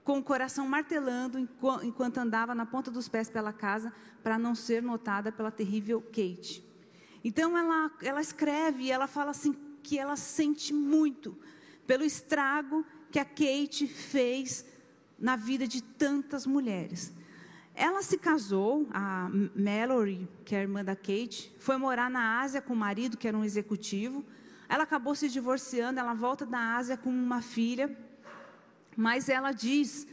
com o coração martelando enquanto andava na ponta dos pés pela casa para não ser notada pela terrível Kate. Então ela, ela escreve e ela fala assim que ela sente muito pelo estrago que a Kate fez na vida de tantas mulheres. Ela se casou, a Mallory, que é a irmã da Kate, foi morar na Ásia com o marido, que era um executivo. Ela acabou se divorciando, ela volta da Ásia com uma filha mas ela diz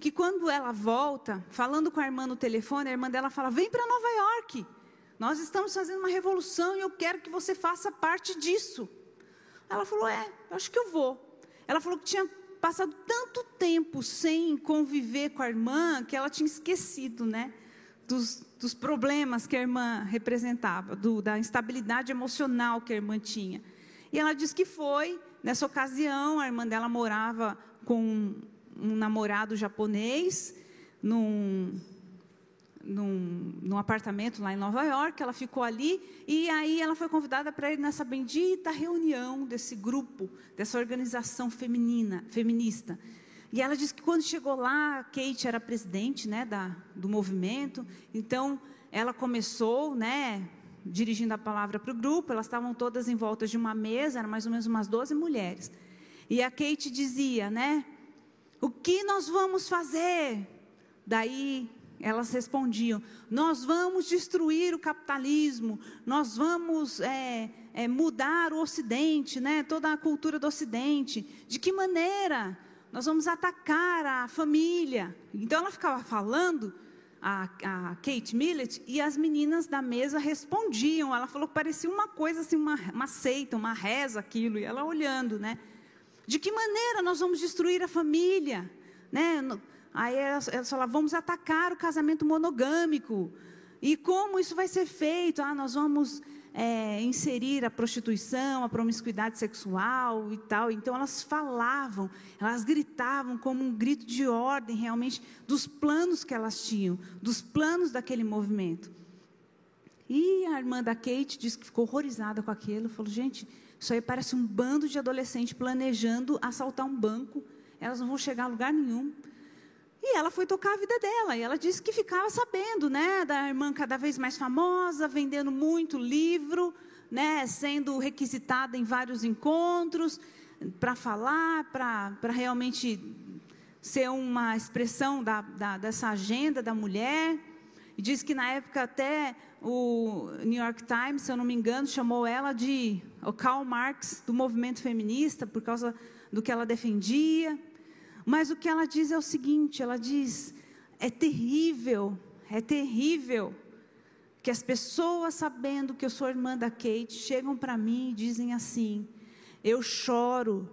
que quando ela volta, falando com a irmã no telefone, a irmã dela fala: Vem para Nova York. Nós estamos fazendo uma revolução e eu quero que você faça parte disso. Ela falou: É, acho que eu vou. Ela falou que tinha passado tanto tempo sem conviver com a irmã que ela tinha esquecido, né? Dos, dos problemas que a irmã representava, do, da instabilidade emocional que a irmã tinha. E ela disse que foi, nessa ocasião, a irmã dela morava com um namorado japonês num, num, num, apartamento lá em Nova York. Ela ficou ali e aí ela foi convidada para ir nessa bendita reunião desse grupo, dessa organização feminina, feminista. E ela disse que quando chegou lá, Kate era presidente né, da, do movimento, então ela começou, né, dirigindo a palavra para o grupo, elas estavam todas em volta de uma mesa, eram mais ou menos umas 12 mulheres. E a Kate dizia, né? O que nós vamos fazer? Daí elas respondiam: Nós vamos destruir o capitalismo, nós vamos é, é, mudar o Ocidente, né? toda a cultura do Ocidente. De que maneira? Nós vamos atacar a família. Então ela ficava falando, a, a Kate Millett, e as meninas da mesa respondiam. Ela falou que parecia uma coisa assim, uma, uma seita, uma reza aquilo, e ela olhando, né? De que maneira nós vamos destruir a família? Né? Aí elas, falavam, vamos atacar o casamento monogâmico. E como isso vai ser feito? Ah, nós vamos é, inserir a prostituição, a promiscuidade sexual e tal. Então elas falavam, elas gritavam como um grito de ordem realmente dos planos que elas tinham, dos planos daquele movimento. E a irmã da Kate disse que ficou horrorizada com aquilo, falou: gente, isso aí parece um bando de adolescentes planejando assaltar um banco. Elas não vão chegar a lugar nenhum. E ela foi tocar a vida dela. E ela disse que ficava sabendo, né, da irmã cada vez mais famosa, vendendo muito livro, né, sendo requisitada em vários encontros para falar, para realmente ser uma expressão da, da, dessa agenda da mulher. E diz que na época até o New York Times, se eu não me engano, chamou ela de o Karl Marx do movimento feminista por causa do que ela defendia. Mas o que ela diz é o seguinte: ela diz, é terrível, é terrível que as pessoas sabendo que eu sou irmã da Kate chegam para mim e dizem assim: eu choro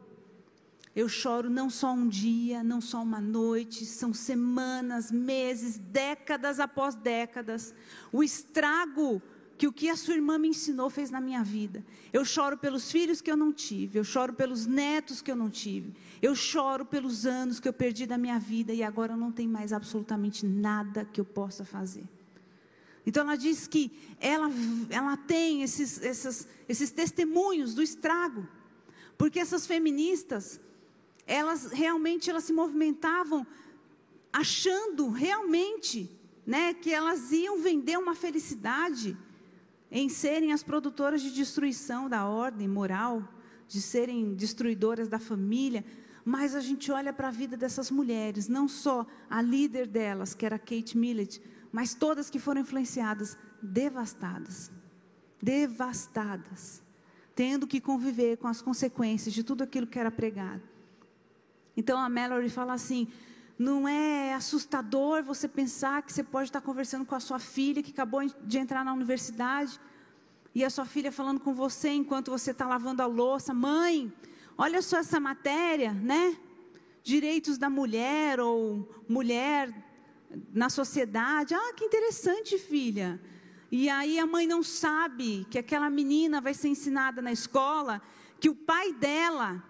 eu choro não só um dia, não só uma noite, são semanas, meses, décadas após décadas. O estrago que o que a sua irmã me ensinou fez na minha vida. Eu choro pelos filhos que eu não tive, eu choro pelos netos que eu não tive, eu choro pelos anos que eu perdi da minha vida e agora não tem mais absolutamente nada que eu possa fazer. Então ela diz que ela, ela tem esses, esses, esses testemunhos do estrago, porque essas feministas elas realmente elas se movimentavam achando realmente, né, que elas iam vender uma felicidade em serem as produtoras de destruição da ordem moral, de serem destruidoras da família, mas a gente olha para a vida dessas mulheres, não só a líder delas, que era Kate Millett, mas todas que foram influenciadas, devastadas. Devastadas. Tendo que conviver com as consequências de tudo aquilo que era pregado. Então a Mallory fala assim: não é assustador você pensar que você pode estar conversando com a sua filha que acabou de entrar na universidade e a sua filha falando com você enquanto você está lavando a louça, mãe, olha só essa matéria, né? Direitos da mulher ou mulher na sociedade. Ah, que interessante, filha. E aí a mãe não sabe que aquela menina vai ser ensinada na escola que o pai dela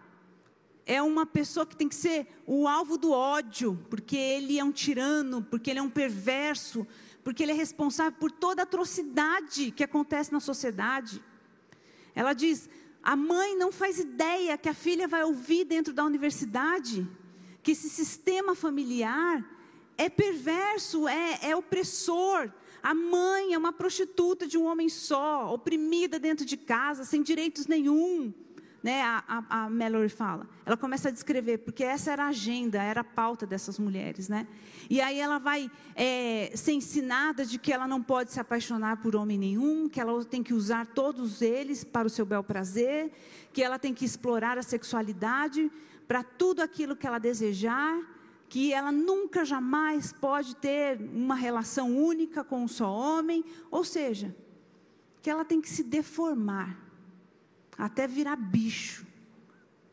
é uma pessoa que tem que ser o alvo do ódio, porque ele é um tirano, porque ele é um perverso, porque ele é responsável por toda a atrocidade que acontece na sociedade. Ela diz: a mãe não faz ideia que a filha vai ouvir dentro da universidade, que esse sistema familiar é perverso, é, é opressor. A mãe é uma prostituta de um homem só, oprimida dentro de casa, sem direitos nenhum né, a, a, a Mallory fala. Ela começa a descrever, porque essa era a agenda, era a pauta dessas mulheres, né? E aí ela vai é, ser ensinada de que ela não pode se apaixonar por homem nenhum, que ela tem que usar todos eles para o seu bel prazer, que ela tem que explorar a sexualidade para tudo aquilo que ela desejar, que ela nunca jamais pode ter uma relação única com um só homem, ou seja, que ela tem que se deformar até virar bicho,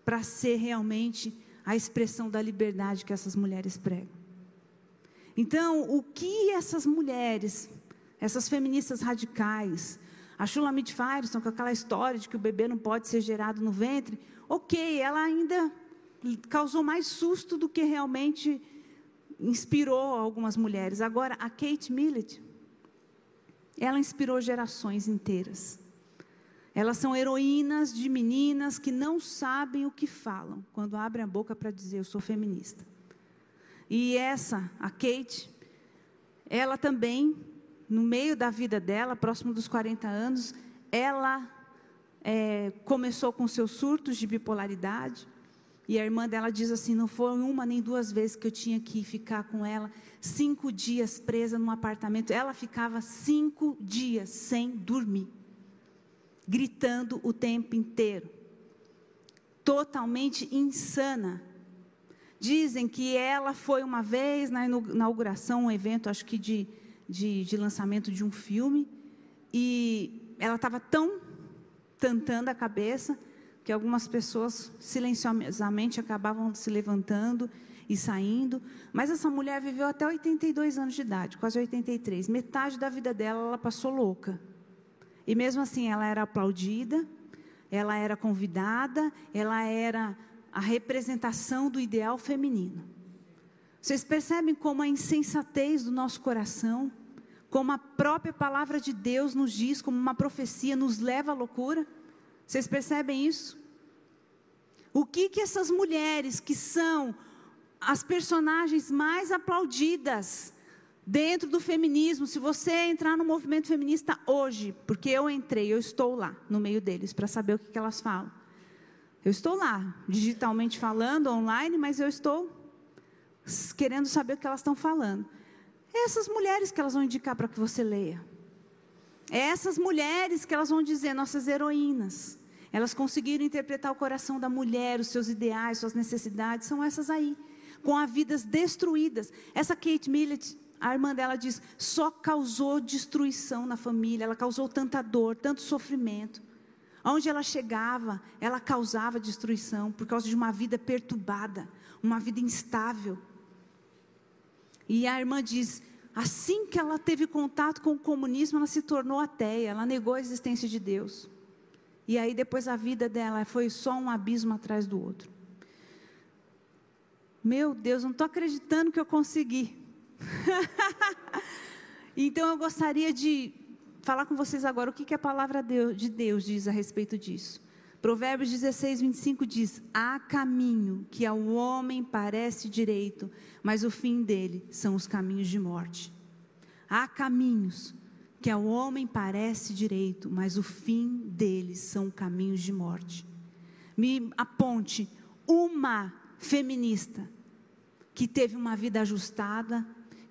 para ser realmente a expressão da liberdade que essas mulheres pregam. Então, o que essas mulheres, essas feministas radicais, a Shulamit Firestone, com aquela história de que o bebê não pode ser gerado no ventre, ok, ela ainda causou mais susto do que realmente inspirou algumas mulheres. Agora, a Kate Millett, ela inspirou gerações inteiras. Elas são heroínas de meninas que não sabem o que falam quando abrem a boca para dizer eu sou feminista. E essa, a Kate, ela também, no meio da vida dela, próximo dos 40 anos, ela é, começou com seus surtos de bipolaridade. E a irmã dela diz assim: não foi uma nem duas vezes que eu tinha que ficar com ela, cinco dias presa num apartamento. Ela ficava cinco dias sem dormir gritando o tempo inteiro. Totalmente insana. Dizem que ela foi uma vez na inauguração, um evento, acho que de, de, de lançamento de um filme, e ela estava tão tantando a cabeça que algumas pessoas silenciosamente acabavam se levantando e saindo. Mas essa mulher viveu até 82 anos de idade, quase 83. Metade da vida dela ela passou louca. E mesmo assim, ela era aplaudida, ela era convidada, ela era a representação do ideal feminino. Vocês percebem como a insensatez do nosso coração, como a própria palavra de Deus nos diz, como uma profecia nos leva à loucura? Vocês percebem isso? O que que essas mulheres que são as personagens mais aplaudidas Dentro do feminismo, se você entrar no movimento feminista hoje, porque eu entrei, eu estou lá, no meio deles, para saber o que, que elas falam. Eu estou lá, digitalmente falando, online, mas eu estou querendo saber o que elas estão falando. É essas mulheres que elas vão indicar para que você leia. É essas mulheres que elas vão dizer, nossas heroínas. Elas conseguiram interpretar o coração da mulher, os seus ideais, suas necessidades, são essas aí. Com as vidas destruídas. Essa Kate Millett, a irmã dela diz: só causou destruição na família, ela causou tanta dor, tanto sofrimento. Onde ela chegava, ela causava destruição por causa de uma vida perturbada, uma vida instável. E a irmã diz: assim que ela teve contato com o comunismo, ela se tornou ateia, ela negou a existência de Deus. E aí depois a vida dela foi só um abismo atrás do outro. Meu Deus, não estou acreditando que eu consegui. [laughs] então eu gostaria de falar com vocês agora o que, que a palavra de Deus diz a respeito disso. Provérbios 16, 25 diz: Há caminho que ao homem parece direito, mas o fim dele são os caminhos de morte. Há caminhos que ao homem parece direito, mas o fim deles são caminhos de morte. Me aponte uma feminista que teve uma vida ajustada,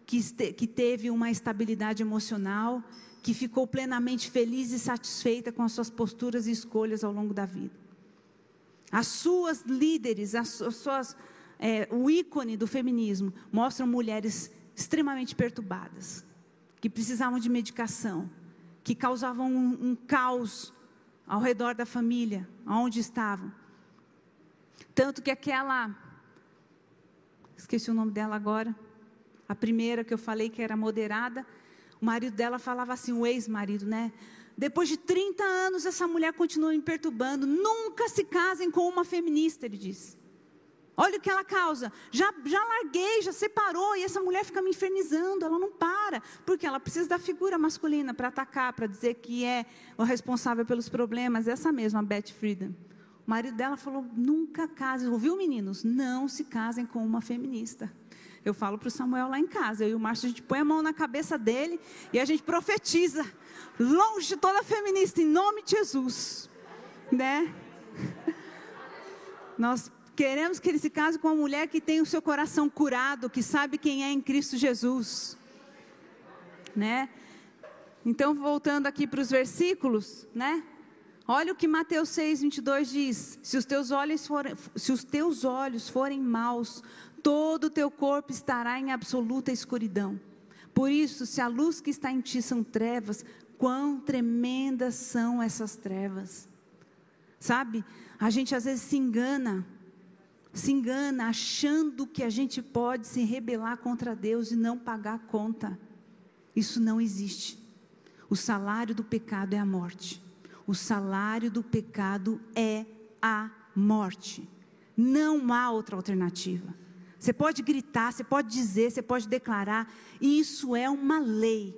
que, que teve uma estabilidade emocional, que ficou plenamente feliz e satisfeita com as suas posturas e escolhas ao longo da vida. As suas líderes, as suas, é, o ícone do feminismo, mostram mulheres extremamente perturbadas, que precisavam de medicação, que causavam um, um caos ao redor da família, aonde estavam. Tanto que aquela, esqueci o nome dela agora, a primeira que eu falei que era moderada, o marido dela falava assim, o ex-marido, né? Depois de 30 anos, essa mulher continua me perturbando. Nunca se casem com uma feminista, ele disse. Olha o que ela causa. Já, já larguei, já separou, e essa mulher fica me infernizando, ela não para, porque ela precisa da figura masculina para atacar, para dizer que é o responsável pelos problemas. Essa mesma, Beth Friedan. O marido dela falou: nunca casem, ouviu, meninos? Não se casem com uma feminista. Eu falo para o Samuel lá em casa, eu e o Márcio, a gente põe a mão na cabeça dele e a gente profetiza, longe de toda feminista, em nome de Jesus. Né? [laughs] Nós queremos que ele se case com uma mulher que tem o seu coração curado, que sabe quem é em Cristo Jesus. Né? Então, voltando aqui para os versículos, né? Olha o que Mateus 6, 22 diz: se os teus olhos forem, se os teus olhos forem maus, todo o teu corpo estará em absoluta escuridão. Por isso, se a luz que está em ti são trevas, quão tremendas são essas trevas. Sabe? A gente às vezes se engana, se engana achando que a gente pode se rebelar contra Deus e não pagar a conta. Isso não existe. O salário do pecado é a morte. O salário do pecado é a morte. Não há outra alternativa. Você pode gritar, você pode dizer, você pode declarar, isso é uma lei.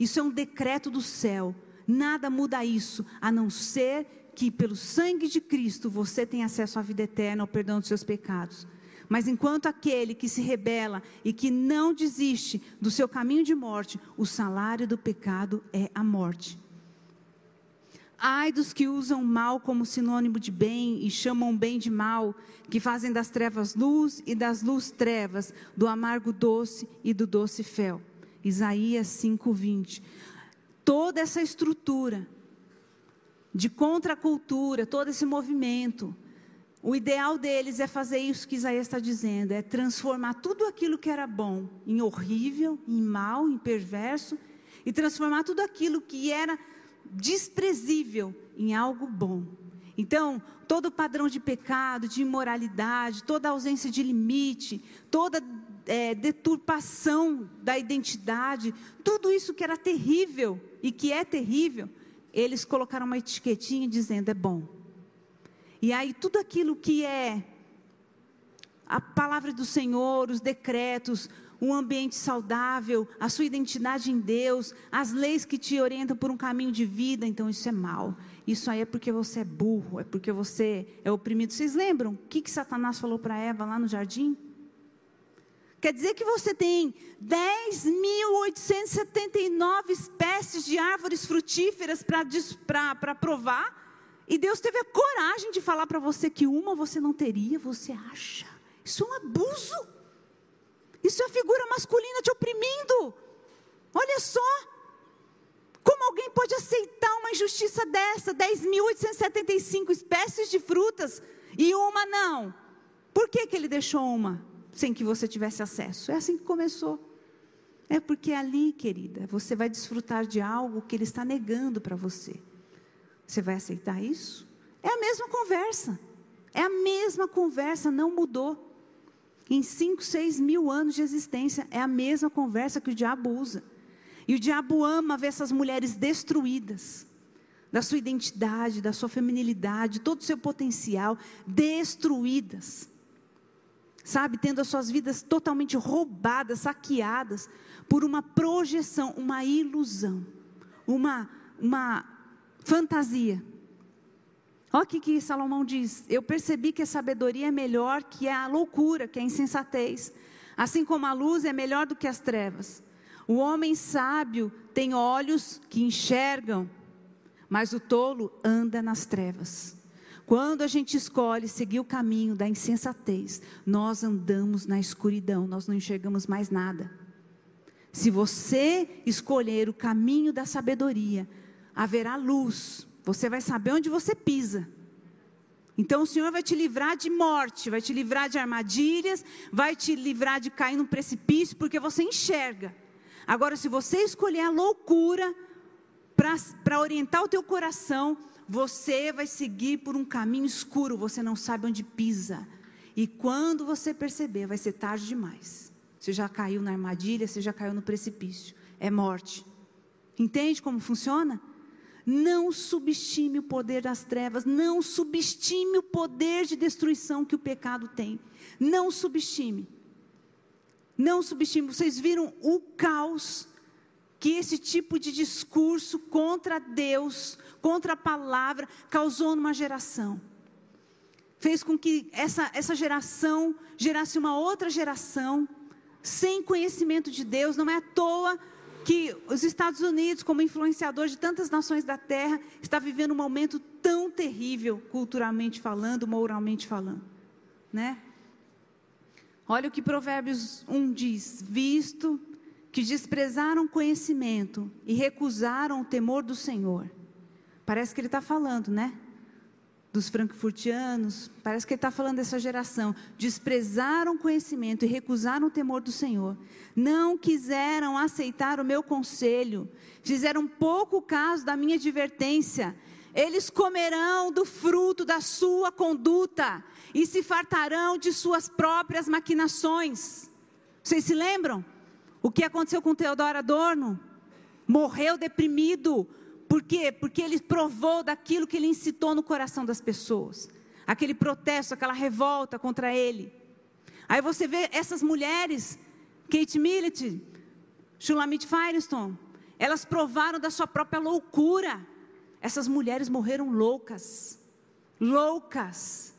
Isso é um decreto do céu. Nada muda isso, a não ser que pelo sangue de Cristo você tem acesso à vida eterna, ao perdão dos seus pecados. Mas enquanto aquele que se rebela e que não desiste do seu caminho de morte, o salário do pecado é a morte. Ai dos que usam mal como sinônimo de bem e chamam bem de mal, que fazem das trevas luz e das luz trevas, do amargo doce e do doce fel. Isaías 5:20. Toda essa estrutura de contracultura, todo esse movimento, o ideal deles é fazer isso que Isaías está dizendo, é transformar tudo aquilo que era bom em horrível, em mal, em perverso, e transformar tudo aquilo que era desprezível em algo bom. Então, todo padrão de pecado, de imoralidade, toda ausência de limite, toda é, deturpação da identidade, tudo isso que era terrível e que é terrível, eles colocaram uma etiquetinha dizendo é bom. E aí tudo aquilo que é a palavra do Senhor, os decretos, um ambiente saudável, a sua identidade em Deus, as leis que te orientam por um caminho de vida, então isso é mal. Isso aí é porque você é burro, é porque você é oprimido. Vocês lembram o que, que Satanás falou para Eva lá no jardim? Quer dizer que você tem 10.879 espécies de árvores frutíferas para provar? E Deus teve a coragem de falar para você que uma você não teria, você acha? Isso é um abuso. Isso é a figura masculina te oprimindo. Olha só. Como alguém pode aceitar uma injustiça dessa? 10.875 espécies de frutas e uma não. Por que, que ele deixou uma sem que você tivesse acesso? É assim que começou. É porque ali, querida, você vai desfrutar de algo que ele está negando para você. Você vai aceitar isso? É a mesma conversa. É a mesma conversa, não mudou. Em 5, 6 mil anos de existência, é a mesma conversa que o diabo usa. E o diabo ama ver essas mulheres destruídas, da sua identidade, da sua feminilidade, todo o seu potencial, destruídas. Sabe, tendo as suas vidas totalmente roubadas, saqueadas, por uma projeção, uma ilusão, uma, uma fantasia. Olha o que, que Salomão diz: Eu percebi que a sabedoria é melhor que a loucura, que a insensatez. Assim como a luz é melhor do que as trevas. O homem sábio tem olhos que enxergam, mas o tolo anda nas trevas. Quando a gente escolhe seguir o caminho da insensatez, nós andamos na escuridão, nós não enxergamos mais nada. Se você escolher o caminho da sabedoria, haverá luz, você vai saber onde você pisa. Então o Senhor vai te livrar de morte, vai te livrar de armadilhas, vai te livrar de cair num precipício, porque você enxerga. Agora, se você escolher a loucura para orientar o teu coração, você vai seguir por um caminho escuro, você não sabe onde pisa. E quando você perceber, vai ser tarde demais. Você já caiu na armadilha, você já caiu no precipício. É morte. Entende como funciona? Não subestime o poder das trevas, não subestime o poder de destruição que o pecado tem. Não subestime. Não subestime. Vocês viram o caos que esse tipo de discurso contra Deus, contra a palavra, causou numa geração. Fez com que essa, essa geração gerasse uma outra geração sem conhecimento de Deus. Não é à toa que os Estados Unidos, como influenciador de tantas nações da terra, está vivendo um momento tão terrível, culturalmente falando, moralmente falando, né? Olha o que Provérbios 1 diz: visto que desprezaram conhecimento e recusaram o temor do Senhor. Parece que ele está falando, né? Dos frankfurtianos, parece que ele está falando dessa geração, desprezaram o conhecimento e recusaram o temor do Senhor, não quiseram aceitar o meu conselho, fizeram pouco caso da minha advertência, eles comerão do fruto da sua conduta e se fartarão de suas próprias maquinações. Vocês se lembram? O que aconteceu com Teodoro Adorno? Morreu deprimido, por quê? Porque ele provou daquilo que ele incitou no coração das pessoas. Aquele protesto, aquela revolta contra ele. Aí você vê essas mulheres, Kate Millett, Shulamit Firestone, elas provaram da sua própria loucura. Essas mulheres morreram loucas. Loucas.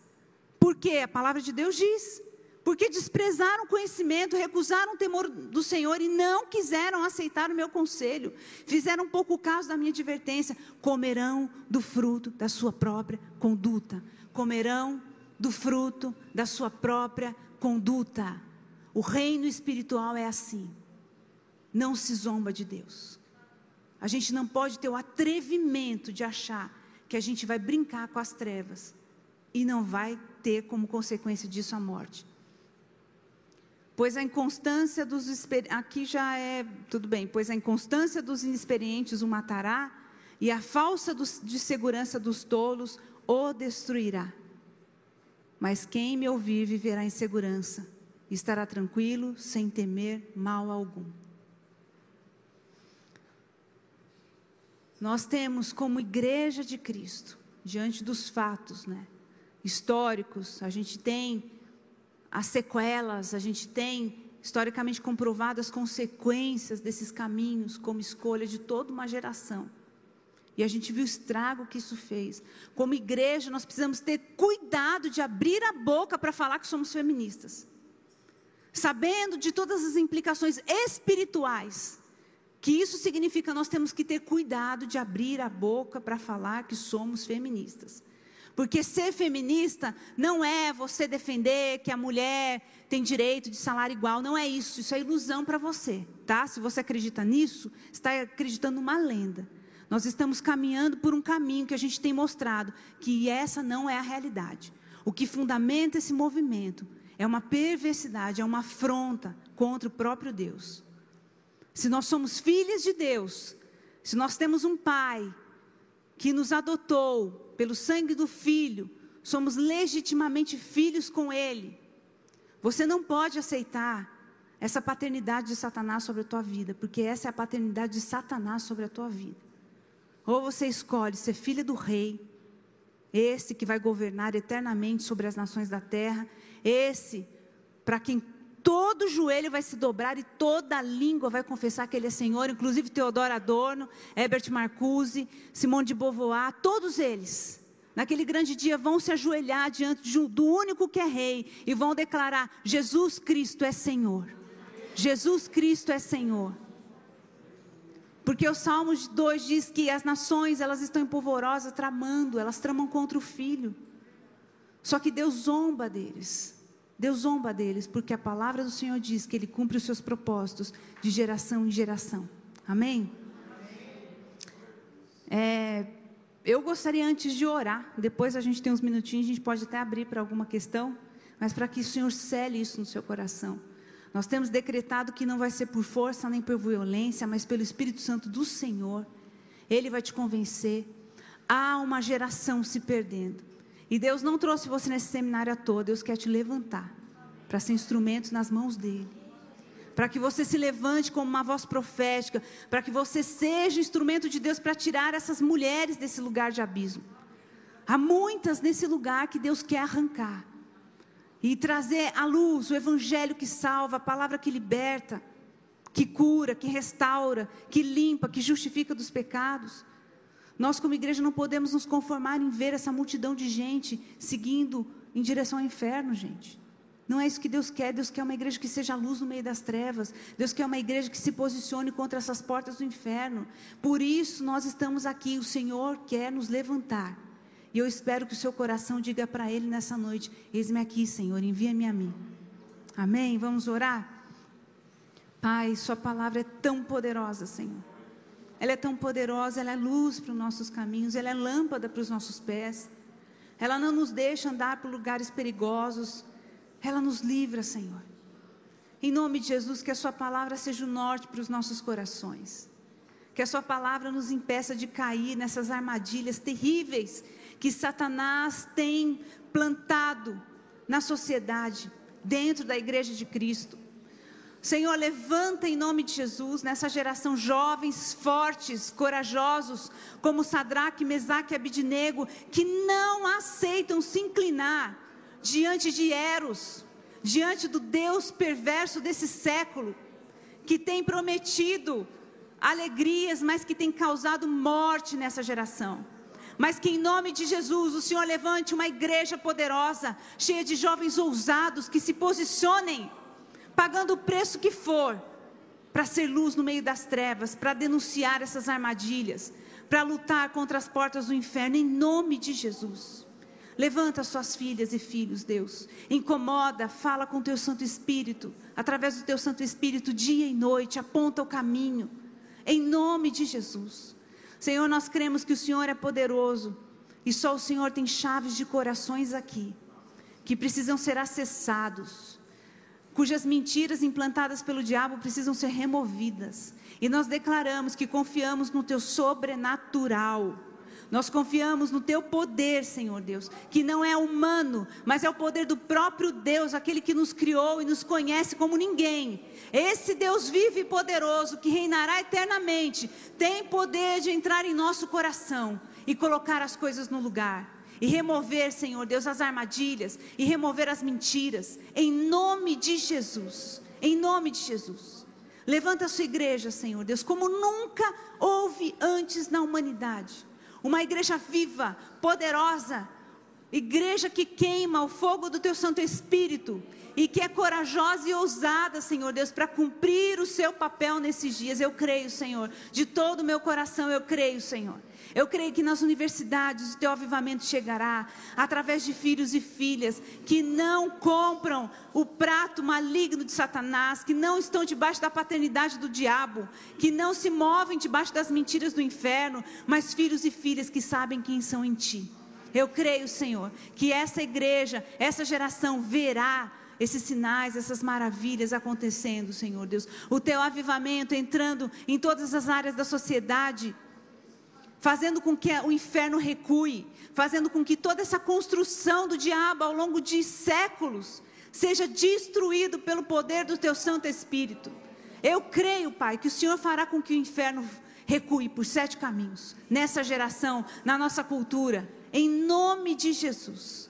Por quê? A palavra de Deus diz porque desprezaram o conhecimento, recusaram o temor do Senhor e não quiseram aceitar o meu conselho, fizeram pouco caso da minha advertência, comerão do fruto da sua própria conduta, comerão do fruto da sua própria conduta. O reino espiritual é assim, não se zomba de Deus. A gente não pode ter o atrevimento de achar que a gente vai brincar com as trevas e não vai ter como consequência disso a morte. Pois a inconstância dos aqui já é tudo bem, pois a inconstância dos inexperientes o matará e a falsa dos, de segurança dos tolos o destruirá. Mas quem me ouvir viverá em segurança, estará tranquilo, sem temer mal algum. Nós temos como igreja de Cristo, diante dos fatos, né, históricos, a gente tem as sequelas, a gente tem historicamente comprovado as consequências desses caminhos como escolha de toda uma geração. E a gente viu o estrago que isso fez. Como igreja, nós precisamos ter cuidado de abrir a boca para falar que somos feministas. Sabendo de todas as implicações espirituais que isso significa, nós temos que ter cuidado de abrir a boca para falar que somos feministas. Porque ser feminista não é você defender que a mulher tem direito de salário igual, não é isso, isso é ilusão para você, tá? Se você acredita nisso, está acreditando numa lenda. Nós estamos caminhando por um caminho que a gente tem mostrado que essa não é a realidade. O que fundamenta esse movimento é uma perversidade, é uma afronta contra o próprio Deus. Se nós somos filhas de Deus, se nós temos um pai que nos adotou pelo sangue do Filho, somos legitimamente filhos com Ele. Você não pode aceitar essa paternidade de Satanás sobre a tua vida, porque essa é a paternidade de Satanás sobre a tua vida. Ou você escolhe ser filha do rei, esse que vai governar eternamente sobre as nações da terra, esse para quem todo joelho vai se dobrar e toda língua vai confessar que Ele é Senhor, inclusive Teodoro Adorno, Herbert Marcuse, Simone de Beauvoir, todos eles. Naquele grande dia vão se ajoelhar diante do único que é Rei e vão declarar: Jesus Cristo é Senhor. Jesus Cristo é Senhor. Porque o Salmo 2 diz que as nações, elas estão empolvorosas, tramando, elas tramam contra o filho. Só que Deus zomba deles. Deus zomba deles, porque a palavra do Senhor diz que Ele cumpre os seus propósitos de geração em geração. Amém? É, eu gostaria antes de orar, depois a gente tem uns minutinhos, a gente pode até abrir para alguma questão, mas para que o Senhor cele isso no seu coração. Nós temos decretado que não vai ser por força nem por violência, mas pelo Espírito Santo do Senhor. Ele vai te convencer. Há uma geração se perdendo. E Deus não trouxe você nesse seminário à toa, Deus quer te levantar para ser instrumento nas mãos dele. Para que você se levante como uma voz profética, para que você seja instrumento de Deus para tirar essas mulheres desse lugar de abismo. Há muitas nesse lugar que Deus quer arrancar e trazer à luz o evangelho que salva, a palavra que liberta, que cura, que restaura, que limpa, que justifica dos pecados. Nós, como igreja, não podemos nos conformar em ver essa multidão de gente seguindo em direção ao inferno, gente. Não é isso que Deus quer. Deus quer uma igreja que seja luz no meio das trevas. Deus quer uma igreja que se posicione contra essas portas do inferno. Por isso nós estamos aqui. O Senhor quer nos levantar e eu espero que o seu coração diga para Ele nessa noite: Eis-me aqui, Senhor, envia-me a mim. Amém? Vamos orar? Pai, Sua palavra é tão poderosa, Senhor. Ela é tão poderosa, ela é luz para os nossos caminhos, ela é lâmpada para os nossos pés. Ela não nos deixa andar por lugares perigosos, ela nos livra, Senhor. Em nome de Jesus, que a Sua palavra seja o norte para os nossos corações. Que a Sua palavra nos impeça de cair nessas armadilhas terríveis que Satanás tem plantado na sociedade, dentro da igreja de Cristo. Senhor, levanta em nome de Jesus nessa geração jovens, fortes, corajosos, como Sadraque, Mesaque e Abidnego, que não aceitam se inclinar diante de Eros, diante do Deus perverso desse século, que tem prometido alegrias, mas que tem causado morte nessa geração. Mas que em nome de Jesus o Senhor levante uma igreja poderosa, cheia de jovens ousados que se posicionem, pagando o preço que for, para ser luz no meio das trevas, para denunciar essas armadilhas, para lutar contra as portas do inferno, em nome de Jesus. Levanta suas filhas e filhos, Deus. Incomoda, fala com o teu Santo Espírito, através do teu Santo Espírito, dia e noite, aponta o caminho, em nome de Jesus. Senhor, nós cremos que o Senhor é poderoso e só o Senhor tem chaves de corações aqui que precisam ser acessados, cujas mentiras implantadas pelo diabo precisam ser removidas. E nós declaramos que confiamos no teu sobrenatural nós confiamos no teu poder, Senhor Deus, que não é humano, mas é o poder do próprio Deus, aquele que nos criou e nos conhece como ninguém. Esse Deus vivo e poderoso, que reinará eternamente, tem poder de entrar em nosso coração e colocar as coisas no lugar. E remover, Senhor Deus, as armadilhas e remover as mentiras, em nome de Jesus. Em nome de Jesus. Levanta a sua igreja, Senhor Deus, como nunca houve antes na humanidade uma igreja viva, poderosa, igreja que queima o fogo do teu Santo Espírito e que é corajosa e ousada, Senhor Deus, para cumprir o seu papel nesses dias. Eu creio, Senhor, de todo o meu coração eu creio, Senhor. Eu creio que nas universidades o teu avivamento chegará através de filhos e filhas que não compram o prato maligno de Satanás, que não estão debaixo da paternidade do diabo, que não se movem debaixo das mentiras do inferno, mas filhos e filhas que sabem quem são em ti. Eu creio, Senhor, que essa igreja, essa geração verá esses sinais, essas maravilhas acontecendo, Senhor Deus. O teu avivamento entrando em todas as áreas da sociedade fazendo com que o inferno recue, fazendo com que toda essa construção do diabo ao longo de séculos seja destruído pelo poder do teu Santo Espírito. Eu creio, Pai, que o Senhor fará com que o inferno recue por sete caminhos, nessa geração, na nossa cultura, em nome de Jesus.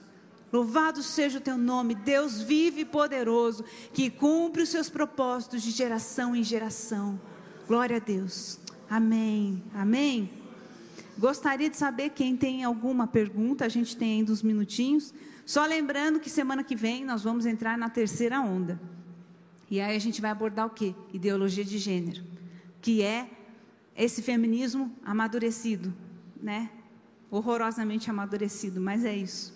Louvado seja o teu nome, Deus vive e poderoso, que cumpre os seus propósitos de geração em geração. Glória a Deus. Amém. Amém. Gostaria de saber quem tem alguma pergunta, a gente tem ainda uns minutinhos. Só lembrando que semana que vem nós vamos entrar na terceira onda. E aí a gente vai abordar o quê? Ideologia de gênero, que é esse feminismo amadurecido, né? Horrorosamente amadurecido, mas é isso.